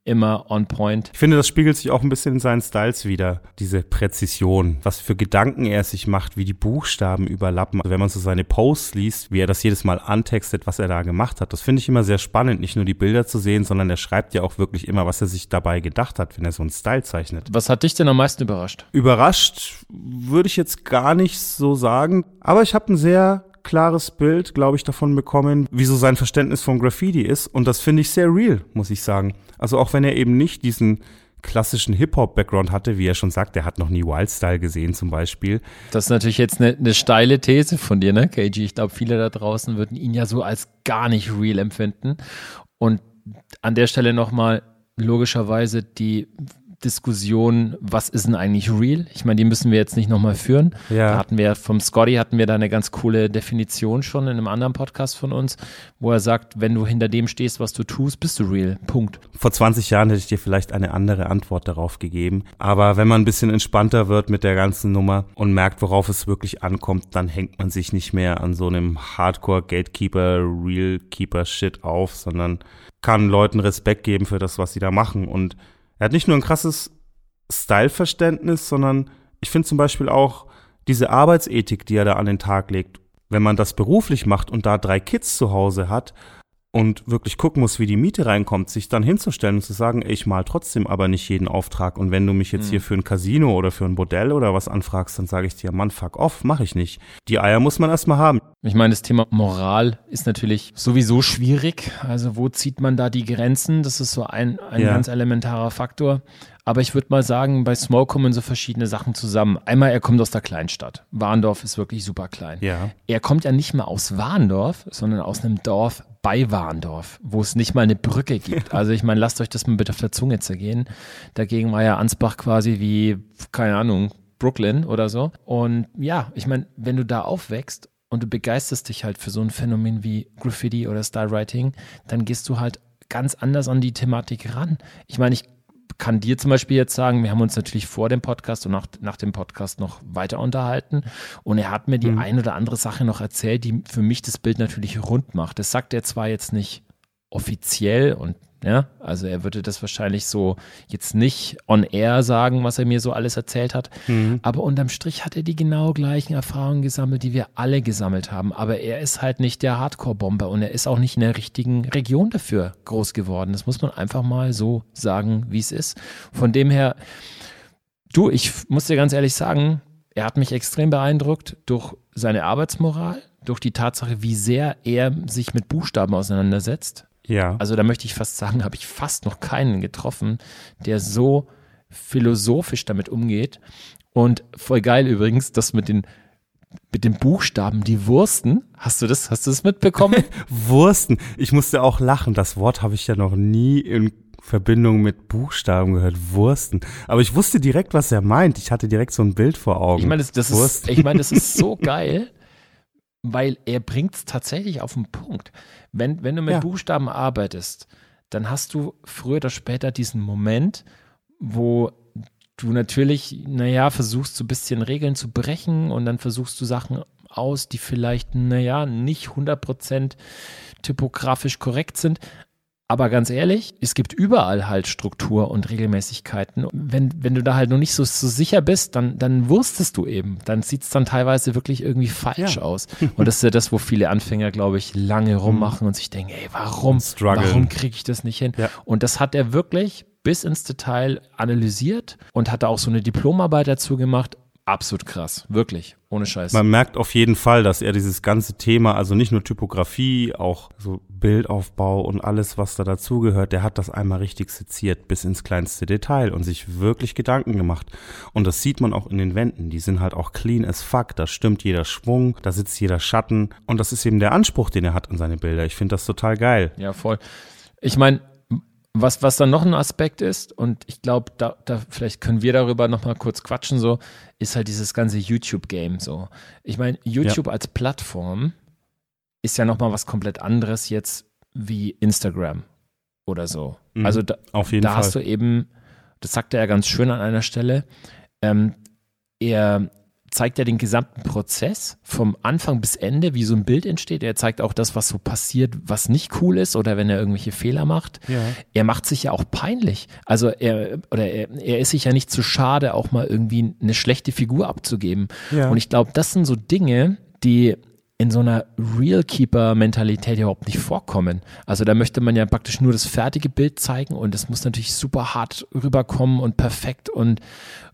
immer on point. Ich finde, das spiegelt sich auch ein bisschen in seinen Styles wieder. Diese Präzision, was für Gedanken er sich macht, wie die Buchstaben überlappen. Also wenn man so seine Posts liest, wie er das jedes Mal antextet, was er da gemacht hat, das finde ich immer sehr spannend, nicht nur die Bilder zu sehen, sondern er schreibt ja auch wirklich immer, was er sich dabei gedacht hat, wenn er so einen Style zeichnet. Was hat dich denn am meisten überrascht? Überrascht würde ich jetzt gar nicht so sagen, aber ich habe ein sehr klares Bild, glaube ich, davon bekommen, wie so sein Verständnis von Graffiti ist und das finde ich sehr real, muss ich sagen. Also auch wenn er eben nicht diesen klassischen Hip-Hop-Background hatte, wie er schon sagt, er hat noch nie Wildstyle gesehen zum Beispiel. Das ist natürlich jetzt eine, eine steile These von dir, ne, KG? Ich glaube, viele da draußen würden ihn ja so als gar nicht real empfinden. Und an der Stelle nochmal logischerweise die Diskussion, was ist denn eigentlich real? Ich meine, die müssen wir jetzt nicht nochmal führen. Ja. Da hatten wir vom Scotty hatten wir da eine ganz coole Definition schon in einem anderen Podcast von uns, wo er sagt, wenn du hinter dem stehst, was du tust, bist du real. Punkt. Vor 20 Jahren hätte ich dir vielleicht eine andere Antwort darauf gegeben. Aber wenn man ein bisschen entspannter wird mit der ganzen Nummer und merkt, worauf es wirklich ankommt, dann hängt man sich nicht mehr an so einem Hardcore-Gatekeeper, Real-Keeper-Shit auf, sondern kann Leuten Respekt geben für das, was sie da machen. Und er hat nicht nur ein krasses Style-Verständnis, sondern ich finde zum Beispiel auch diese Arbeitsethik, die er da an den Tag legt. Wenn man das beruflich macht und da drei Kids zu Hause hat und wirklich gucken muss, wie die Miete reinkommt, sich dann hinzustellen und zu sagen, ich mal trotzdem aber nicht jeden Auftrag. Und wenn du mich jetzt hier für ein Casino oder für ein Bordell oder was anfragst, dann sage ich dir, Mann, fuck off, mache ich nicht. Die Eier muss man erstmal haben. Ich meine, das Thema Moral ist natürlich sowieso schwierig. Also wo zieht man da die Grenzen? Das ist so ein, ein Ja. ganz elementarer Faktor. Aber ich würde mal sagen, bei Smoke kommen so verschiedene Sachen zusammen. Einmal, er kommt aus der Kleinstadt. Warndorf ist wirklich super klein. Ja. Er kommt ja nicht mal aus Warndorf, sondern aus einem Dorf bei Warndorf, wo es nicht mal eine Brücke gibt. Also ich meine, lasst euch das mal bitte auf der Zunge zergehen. Dagegen war ja Ansbach quasi wie, keine Ahnung, Brooklyn oder so. Und ja, ich meine, wenn du da aufwächst und du begeisterst dich halt für so ein Phänomen wie Graffiti oder Style Writing, dann gehst du halt ganz anders an die Thematik ran. Ich meine, ich kann dir zum Beispiel jetzt sagen, wir haben uns natürlich vor dem Podcast und nach, nach dem Podcast noch weiter unterhalten und er hat mir die Mhm. ein oder andere Sache noch erzählt, die für mich das Bild natürlich rund macht. Das sagt er zwar jetzt nicht offiziell und ja, also er würde das wahrscheinlich so jetzt nicht on air sagen, was er mir so alles erzählt hat, Mhm. aber unterm Strich hat er die genau gleichen Erfahrungen gesammelt, die wir alle gesammelt haben. Aber er ist halt nicht der Hardcore-Bomber und er ist auch nicht in der richtigen Region dafür groß geworden. Das muss man einfach mal so sagen, wie es ist. Von dem her, du, ich muss dir ganz ehrlich sagen, er hat mich extrem beeindruckt durch seine Arbeitsmoral, durch die Tatsache, wie sehr er sich mit Buchstaben auseinandersetzt. Ja. Also da möchte ich fast sagen, habe ich fast noch keinen getroffen, der so philosophisch damit umgeht. Und voll geil übrigens, das mit den mit den Buchstaben, die Wursten. Hast du das, hast du das mitbekommen? Wursten. Ich musste auch lachen. Das Wort habe ich ja noch nie in Verbindung mit Buchstaben gehört. Wursten. Aber ich wusste direkt, was er meint. Ich hatte direkt so ein Bild vor Augen. Ich meine, das, das ist, ich meine, das ist so geil, weil er bringt es tatsächlich auf den Punkt. Wenn, wenn du mit Ja. Buchstaben arbeitest, dann hast du früher oder später diesen Moment, wo du natürlich, naja, versuchst so ein bisschen Regeln zu brechen und dann versuchst du Sachen aus, die vielleicht, naja, nicht 100% typografisch korrekt sind. Aber ganz ehrlich, es gibt überall halt Struktur und Regelmäßigkeiten. Wenn, wenn du da halt noch nicht so, so sicher bist, dann, dann wurstest du eben. Dann sieht es dann teilweise wirklich irgendwie falsch Ja. aus. Und das ist ja das, wo viele Anfänger, glaube ich, lange rummachen und sich denken, ey, warum, warum kriege ich das nicht hin? Ja. Und das hat er wirklich bis ins Detail analysiert und hat da auch so eine Diplomarbeit dazu gemacht. Absolut krass, wirklich, ohne Scheiß. Man merkt auf jeden Fall, dass er dieses ganze Thema, also nicht nur Typografie, auch so Bildaufbau und alles, was da dazugehört, der hat das einmal richtig seziert bis ins kleinste Detail und sich wirklich Gedanken gemacht. Und das sieht man auch in den Wänden. Die sind halt auch clean as fuck. Da stimmt jeder Schwung, da sitzt jeder Schatten. Und das ist eben der Anspruch, den er hat an seine Bilder. Ich finde das total geil. Ja, voll. Ich meine, was, was dann noch ein Aspekt ist, und ich glaube, da, da vielleicht können wir darüber nochmal kurz quatschen, so, ist halt dieses ganze YouTube-Game so. Ich meine, YouTube als Plattform ist ja nochmal was komplett anderes jetzt wie Instagram oder so. Mhm. Also da, da Fall. hast du eben, das sagt er ja ganz schön an einer Stelle, ähm, er zeigt ja den gesamten Prozess vom Anfang bis Ende, wie so ein Bild entsteht. Er zeigt auch das, was so passiert, was nicht cool ist oder wenn er irgendwelche Fehler macht. Ja. Er macht sich ja auch peinlich. Also er oder er, er ist sich ja nicht zu schade, auch mal irgendwie eine schlechte Figur abzugeben. Ja. Und ich glaube, das sind so Dinge, die in so einer Real-Keeper-Mentalität überhaupt nicht vorkommen. Also da möchte man ja praktisch nur das fertige Bild zeigen und es muss natürlich super hart rüberkommen und perfekt und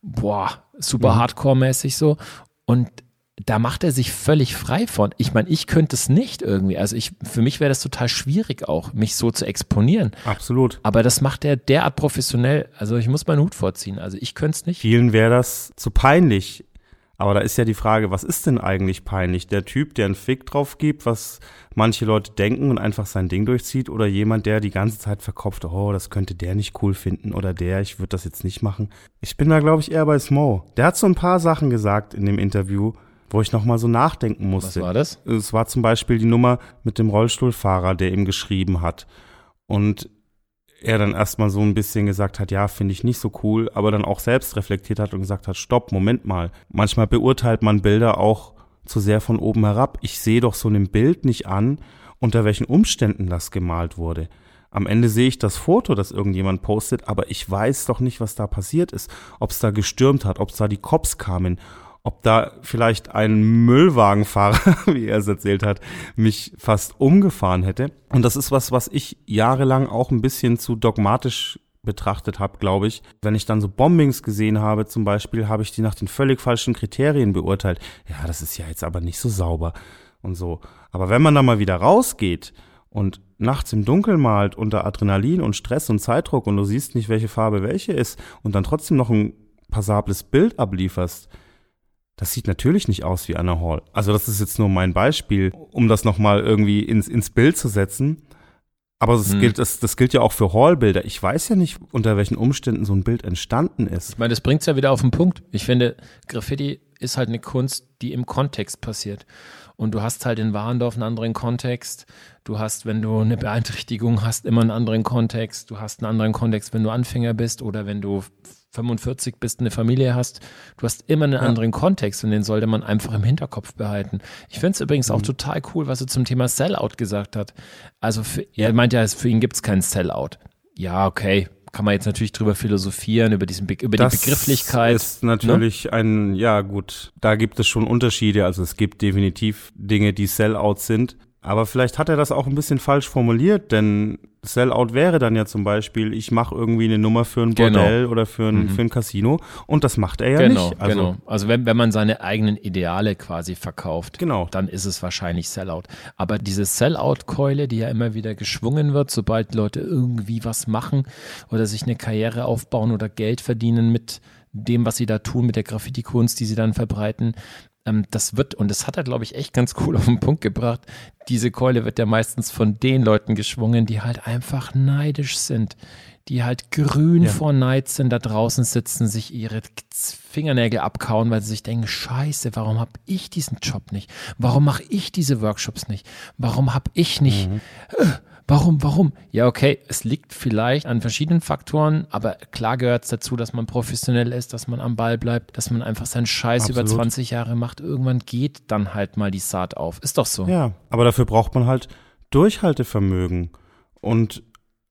boah, super Mhm. hardcore-mäßig so. Und da macht er sich völlig frei von. Ich meine, ich könnte es nicht irgendwie. Also ich, für mich wäre das total schwierig auch, mich so zu exponieren. Absolut. Aber das macht er derart professionell. Also ich muss meinen Hut vorziehen. Also ich könnte es nicht. Vielen wäre das zu peinlich. Aber da ist ja die Frage, was ist denn eigentlich peinlich? Der Typ, der einen Fick drauf gibt, was manche Leute denken und einfach sein Ding durchzieht oder jemand, der die ganze Zeit verkopft, oh, das könnte der nicht cool finden oder der, ich würde das jetzt nicht machen. Ich bin da, glaube ich, eher bei Smo. Der hat so ein paar Sachen gesagt in dem Interview, wo ich nochmal so nachdenken Was musste. war das? Es war zum Beispiel die Nummer mit dem Rollstuhlfahrer, der ihm geschrieben hat. Und er dann erstmal so ein bisschen gesagt hat, ja, finde ich nicht so cool, aber dann auch selbst reflektiert hat und gesagt hat, stopp, Moment mal. Manchmal beurteilt man Bilder auch zu sehr von oben herab. Ich sehe doch so einem Bild nicht an, unter welchen Umständen das gemalt wurde. Am Ende sehe ich das Foto, das irgendjemand postet, aber ich weiß doch nicht, was da passiert ist. Ob es da gestürmt hat, ob es da die Cops kamen, ob da vielleicht ein Müllwagenfahrer, wie er es erzählt hat, mich fast umgefahren hätte. Und das ist was, was ich jahrelang auch ein bisschen zu dogmatisch betrachtet habe, glaube ich. Wenn ich dann so Bombings gesehen habe, zum Beispiel, habe ich die nach den völlig falschen Kriterien beurteilt. Ja, das ist ja jetzt aber nicht so sauber und so. Aber wenn man da mal wieder rausgeht und nachts im Dunkeln malt unter Adrenalin und Stress und Zeitdruck und du siehst nicht, welche Farbe welche ist und dann trotzdem noch ein passables Bild ablieferst, das sieht natürlich nicht aus wie Anna Hall. Also das ist jetzt nur mein Beispiel, um das nochmal irgendwie ins, ins Bild zu setzen. Aber das, gilt, das, das gilt ja auch für Hallbilder. Ich weiß ja nicht, unter welchen Umständen so ein Bild entstanden ist. Ich meine, das bringt's ja wieder auf den Punkt. Ich finde, Graffiti ist halt eine Kunst, die im Kontext passiert. Und du hast halt in Warendorf einen anderen Kontext. Du hast, wenn du eine Beeinträchtigung hast, immer einen anderen Kontext. Du hast einen anderen Kontext, wenn du Anfänger bist oder wenn du 45 bist, eine Familie hast. Du hast immer einen anderen Kontext und den sollte man einfach im Hinterkopf behalten. Ich finde es übrigens auch total cool, was er zum Thema Sellout gesagt hat. Also für, er meint ja, für ihn gibt es keinen Sellout. Ja, okay, kann man jetzt natürlich drüber philosophieren, über, diesen, Be über die Begrifflichkeit. Das ist natürlich ne? ein, ja gut, da gibt es schon Unterschiede. Also es gibt definitiv Dinge, die Sellouts sind. Aber vielleicht hat er das auch ein bisschen falsch formuliert, denn Sellout wäre dann ja zum Beispiel, ich mache irgendwie eine Nummer für ein Genau. Bordell oder für ein, Mhm. für ein Casino und das macht er ja genau, nicht. Also, genau. Also wenn, wenn man seine eigenen Ideale quasi verkauft, Genau. dann ist es wahrscheinlich Sellout. Aber diese Sellout-Keule, die ja immer wieder geschwungen wird, sobald Leute irgendwie was machen oder sich eine Karriere aufbauen oder Geld verdienen mit dem, was sie da tun, mit der Graffiti-Kunst, die sie dann verbreiten, das wird, und das hat er, glaube ich, echt ganz cool auf den Punkt gebracht, diese Keule wird ja meistens von den Leuten geschwungen, die halt einfach neidisch sind, die halt grün Ja. vor Neid sind, da draußen sitzen, sich ihre Fingernägel abkauen, weil sie sich denken, scheiße, warum habe ich diesen Job nicht? Warum mache ich diese Workshops nicht? Warum habe ich nicht? Äh, Warum, warum? Ja, okay, es liegt vielleicht an verschiedenen Faktoren, aber klar gehört es dazu, dass man professionell ist, dass man am Ball bleibt, dass man einfach seinen Scheiß über Absolut. 20 Jahre macht. Irgendwann geht dann halt mal die Saat auf. Ist doch so. Ja, aber dafür braucht man halt Durchhaltevermögen und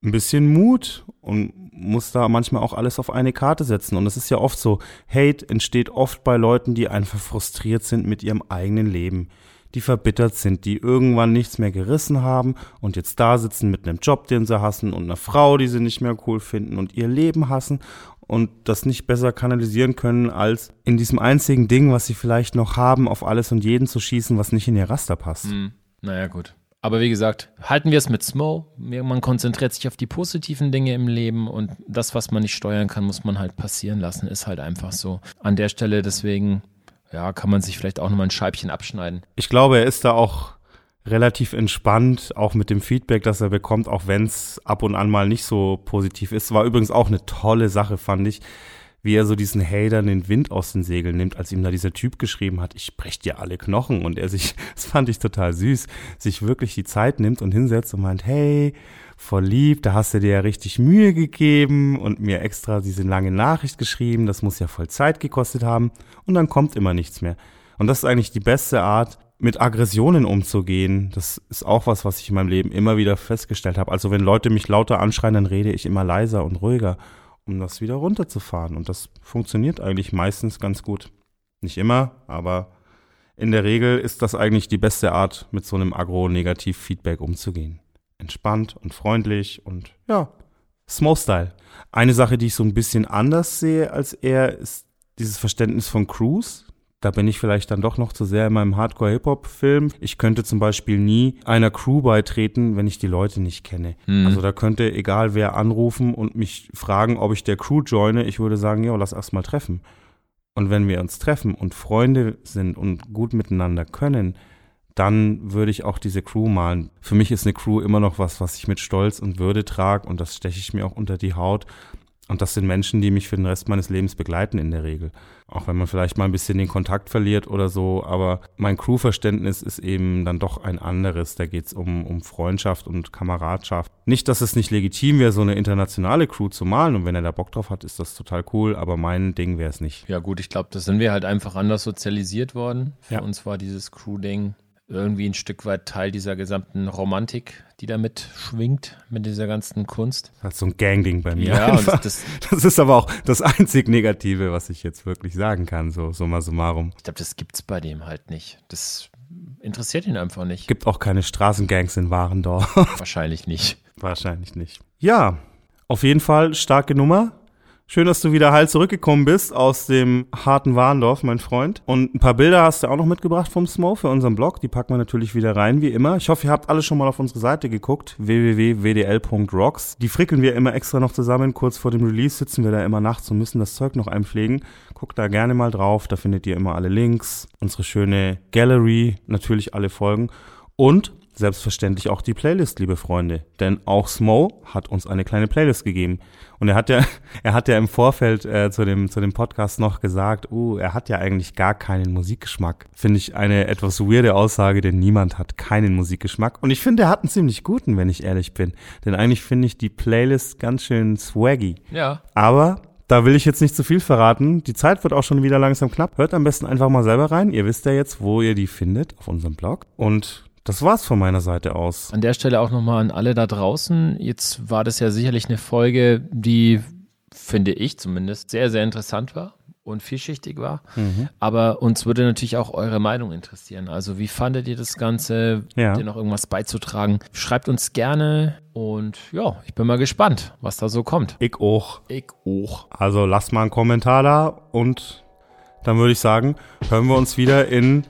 ein bisschen Mut und muss da manchmal auch alles auf eine Karte setzen. Und es ist ja oft so, Hate entsteht oft bei Leuten, die einfach frustriert sind mit ihrem eigenen Leben, die verbittert sind, die irgendwann nichts mehr gerissen haben und jetzt da sitzen mit einem Job, den sie hassen und einer Frau, die sie nicht mehr cool finden und ihr Leben hassen und das nicht besser kanalisieren können, als in diesem einzigen Ding, was sie vielleicht noch haben, auf alles und jeden zu schießen, was nicht in ihr Raster passt. Hm, naja, gut. Aber wie gesagt, halten wir es mit Smo. Man konzentriert sich auf die positiven Dinge im Leben und das, was man nicht steuern kann, muss man halt passieren lassen. Ist halt einfach so. An der Stelle deswegen, ja, kann man sich vielleicht auch nochmal ein Scheibchen abschneiden. Ich glaube, er ist da auch relativ entspannt, auch mit dem Feedback, das er bekommt, auch wenn es ab und an mal nicht so positiv ist. War übrigens auch eine tolle Sache, fand ich, wie er so diesen Hatern den Wind aus den Segeln nimmt, als ihm da dieser Typ geschrieben hat, ich brech dir alle Knochen und er sich, das fand ich total süß, sich wirklich die Zeit nimmt und hinsetzt und meint, hey, voll lieb, da hast du dir ja richtig Mühe gegeben und mir extra diese lange Nachricht geschrieben, das muss ja voll Zeit gekostet haben und dann kommt immer nichts mehr. Und das ist eigentlich die beste Art, mit Aggressionen umzugehen. Das ist auch was, was ich in meinem Leben immer wieder festgestellt habe. Also wenn Leute mich lauter anschreien, dann rede ich immer leiser und ruhiger, um das wieder runterzufahren. Und das funktioniert eigentlich meistens ganz gut. Nicht immer, aber in der Regel ist das eigentlich die beste Art, mit so einem Agro-Negativ-Feedback umzugehen. Entspannt und freundlich und ja, Small-Style. Eine Sache, die ich so ein bisschen anders sehe als er, ist dieses Verständnis von Crews. Da bin ich vielleicht dann doch noch zu sehr in meinem Hardcore-Hip-Hop-Film. Ich könnte zum Beispiel nie einer Crew beitreten, wenn ich die Leute nicht kenne. Hm. Also da könnte egal wer anrufen und mich fragen, ob ich der Crew joine. Ich würde sagen, ja, lass erst mal treffen. Und wenn wir uns treffen und Freunde sind und gut miteinander können, dann würde ich auch diese Crew malen. Für mich ist eine Crew immer noch was, was ich mit Stolz und Würde trage und das steche ich mir auch unter die Haut. Und das sind Menschen, die mich für den Rest meines Lebens begleiten in der Regel. Auch wenn man vielleicht mal ein bisschen den Kontakt verliert oder so. Aber mein Crewverständnis ist eben dann doch ein anderes. Da geht es um, um Freundschaft und Kameradschaft. Nicht, dass es nicht legitim wäre, so eine internationale Crew zu malen. Und wenn er da Bock drauf hat, ist das total cool. Aber mein Ding wäre es nicht. Ja, gut, ich glaube, das sind wir halt einfach anders sozialisiert worden. Für Ja. uns war dieses Crew-Ding irgendwie ein Stück weit Teil dieser gesamten Romantik, die da mitschwingt, mit dieser ganzen Kunst. Das ist so ein Gang-Ding bei mir. Ja, das, Das ist aber auch das einzig Negative, was ich jetzt wirklich sagen kann, so summa summarum. ich glaube, das gibt's bei dem halt nicht. Das interessiert ihn einfach nicht. Gibt auch keine Straßengangs in Warendorf. Wahrscheinlich nicht. Wahrscheinlich nicht. Ja, auf jeden Fall starke Nummer. Schön, dass du wieder heil zurückgekommen bist aus dem harten Warendorf, mein Freund. Und ein paar Bilder hast du auch noch mitgebracht vom Smo für unseren Blog. Die packen wir natürlich wieder rein, wie immer. Ich hoffe, ihr habt alle schon mal auf unsere Seite geguckt, www.wdl.rocks. Die frickeln wir immer extra noch zusammen. Kurz vor dem Release sitzen wir da immer nachts und müssen das Zeug noch einpflegen. Guckt da gerne mal drauf. Da findet ihr immer alle Links, unsere schöne Gallery, natürlich alle Folgen. Und selbstverständlich auch die Playlist, liebe Freunde. Denn auch Smo hat uns eine kleine Playlist gegeben. Und er hat ja, er hat ja im Vorfeld äh, zu, dem, zu dem Podcast noch gesagt, uh, er hat ja eigentlich gar keinen Musikgeschmack. Finde ich eine etwas weirde Aussage, denn niemand hat keinen Musikgeschmack. Und ich finde, er hat einen ziemlich guten, wenn ich ehrlich bin. Denn eigentlich finde ich die Playlist ganz schön swaggy. Ja. Aber da will ich jetzt nicht zu viel verraten. Die Zeit wird auch schon wieder langsam knapp. Hört am besten einfach mal selber rein. Ihr wisst ja jetzt, wo ihr die findet auf unserem Blog. Und das war's von meiner Seite aus. An der Stelle auch nochmal an alle da draußen. Jetzt war das ja sicherlich eine Folge, die, finde ich zumindest, sehr, sehr interessant war und vielschichtig war. Mhm. Aber uns würde natürlich auch eure Meinung interessieren. Also wie fandet ihr das Ganze? Ja. Habt ihr noch irgendwas beizutragen? Schreibt uns gerne und ja, ich bin mal gespannt, was da so kommt. Ich auch. Ich auch. Also lasst mal einen Kommentar da und dann würde ich sagen, hören wir uns wieder in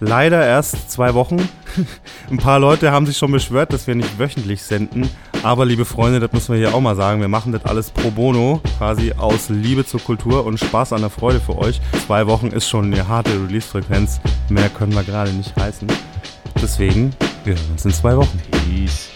leider erst zwei Wochen. Ein paar Leute haben sich schon beschwert, dass wir nicht wöchentlich senden. Aber liebe Freunde, das müssen wir hier auch mal sagen. Wir machen das alles pro bono, quasi aus Liebe zur Kultur und Spaß an der Freude für euch. Zwei Wochen ist schon eine harte Release-Frequenz. Mehr können wir gerade nicht heißen. Deswegen, wir hören uns in zwei Wochen. Peace.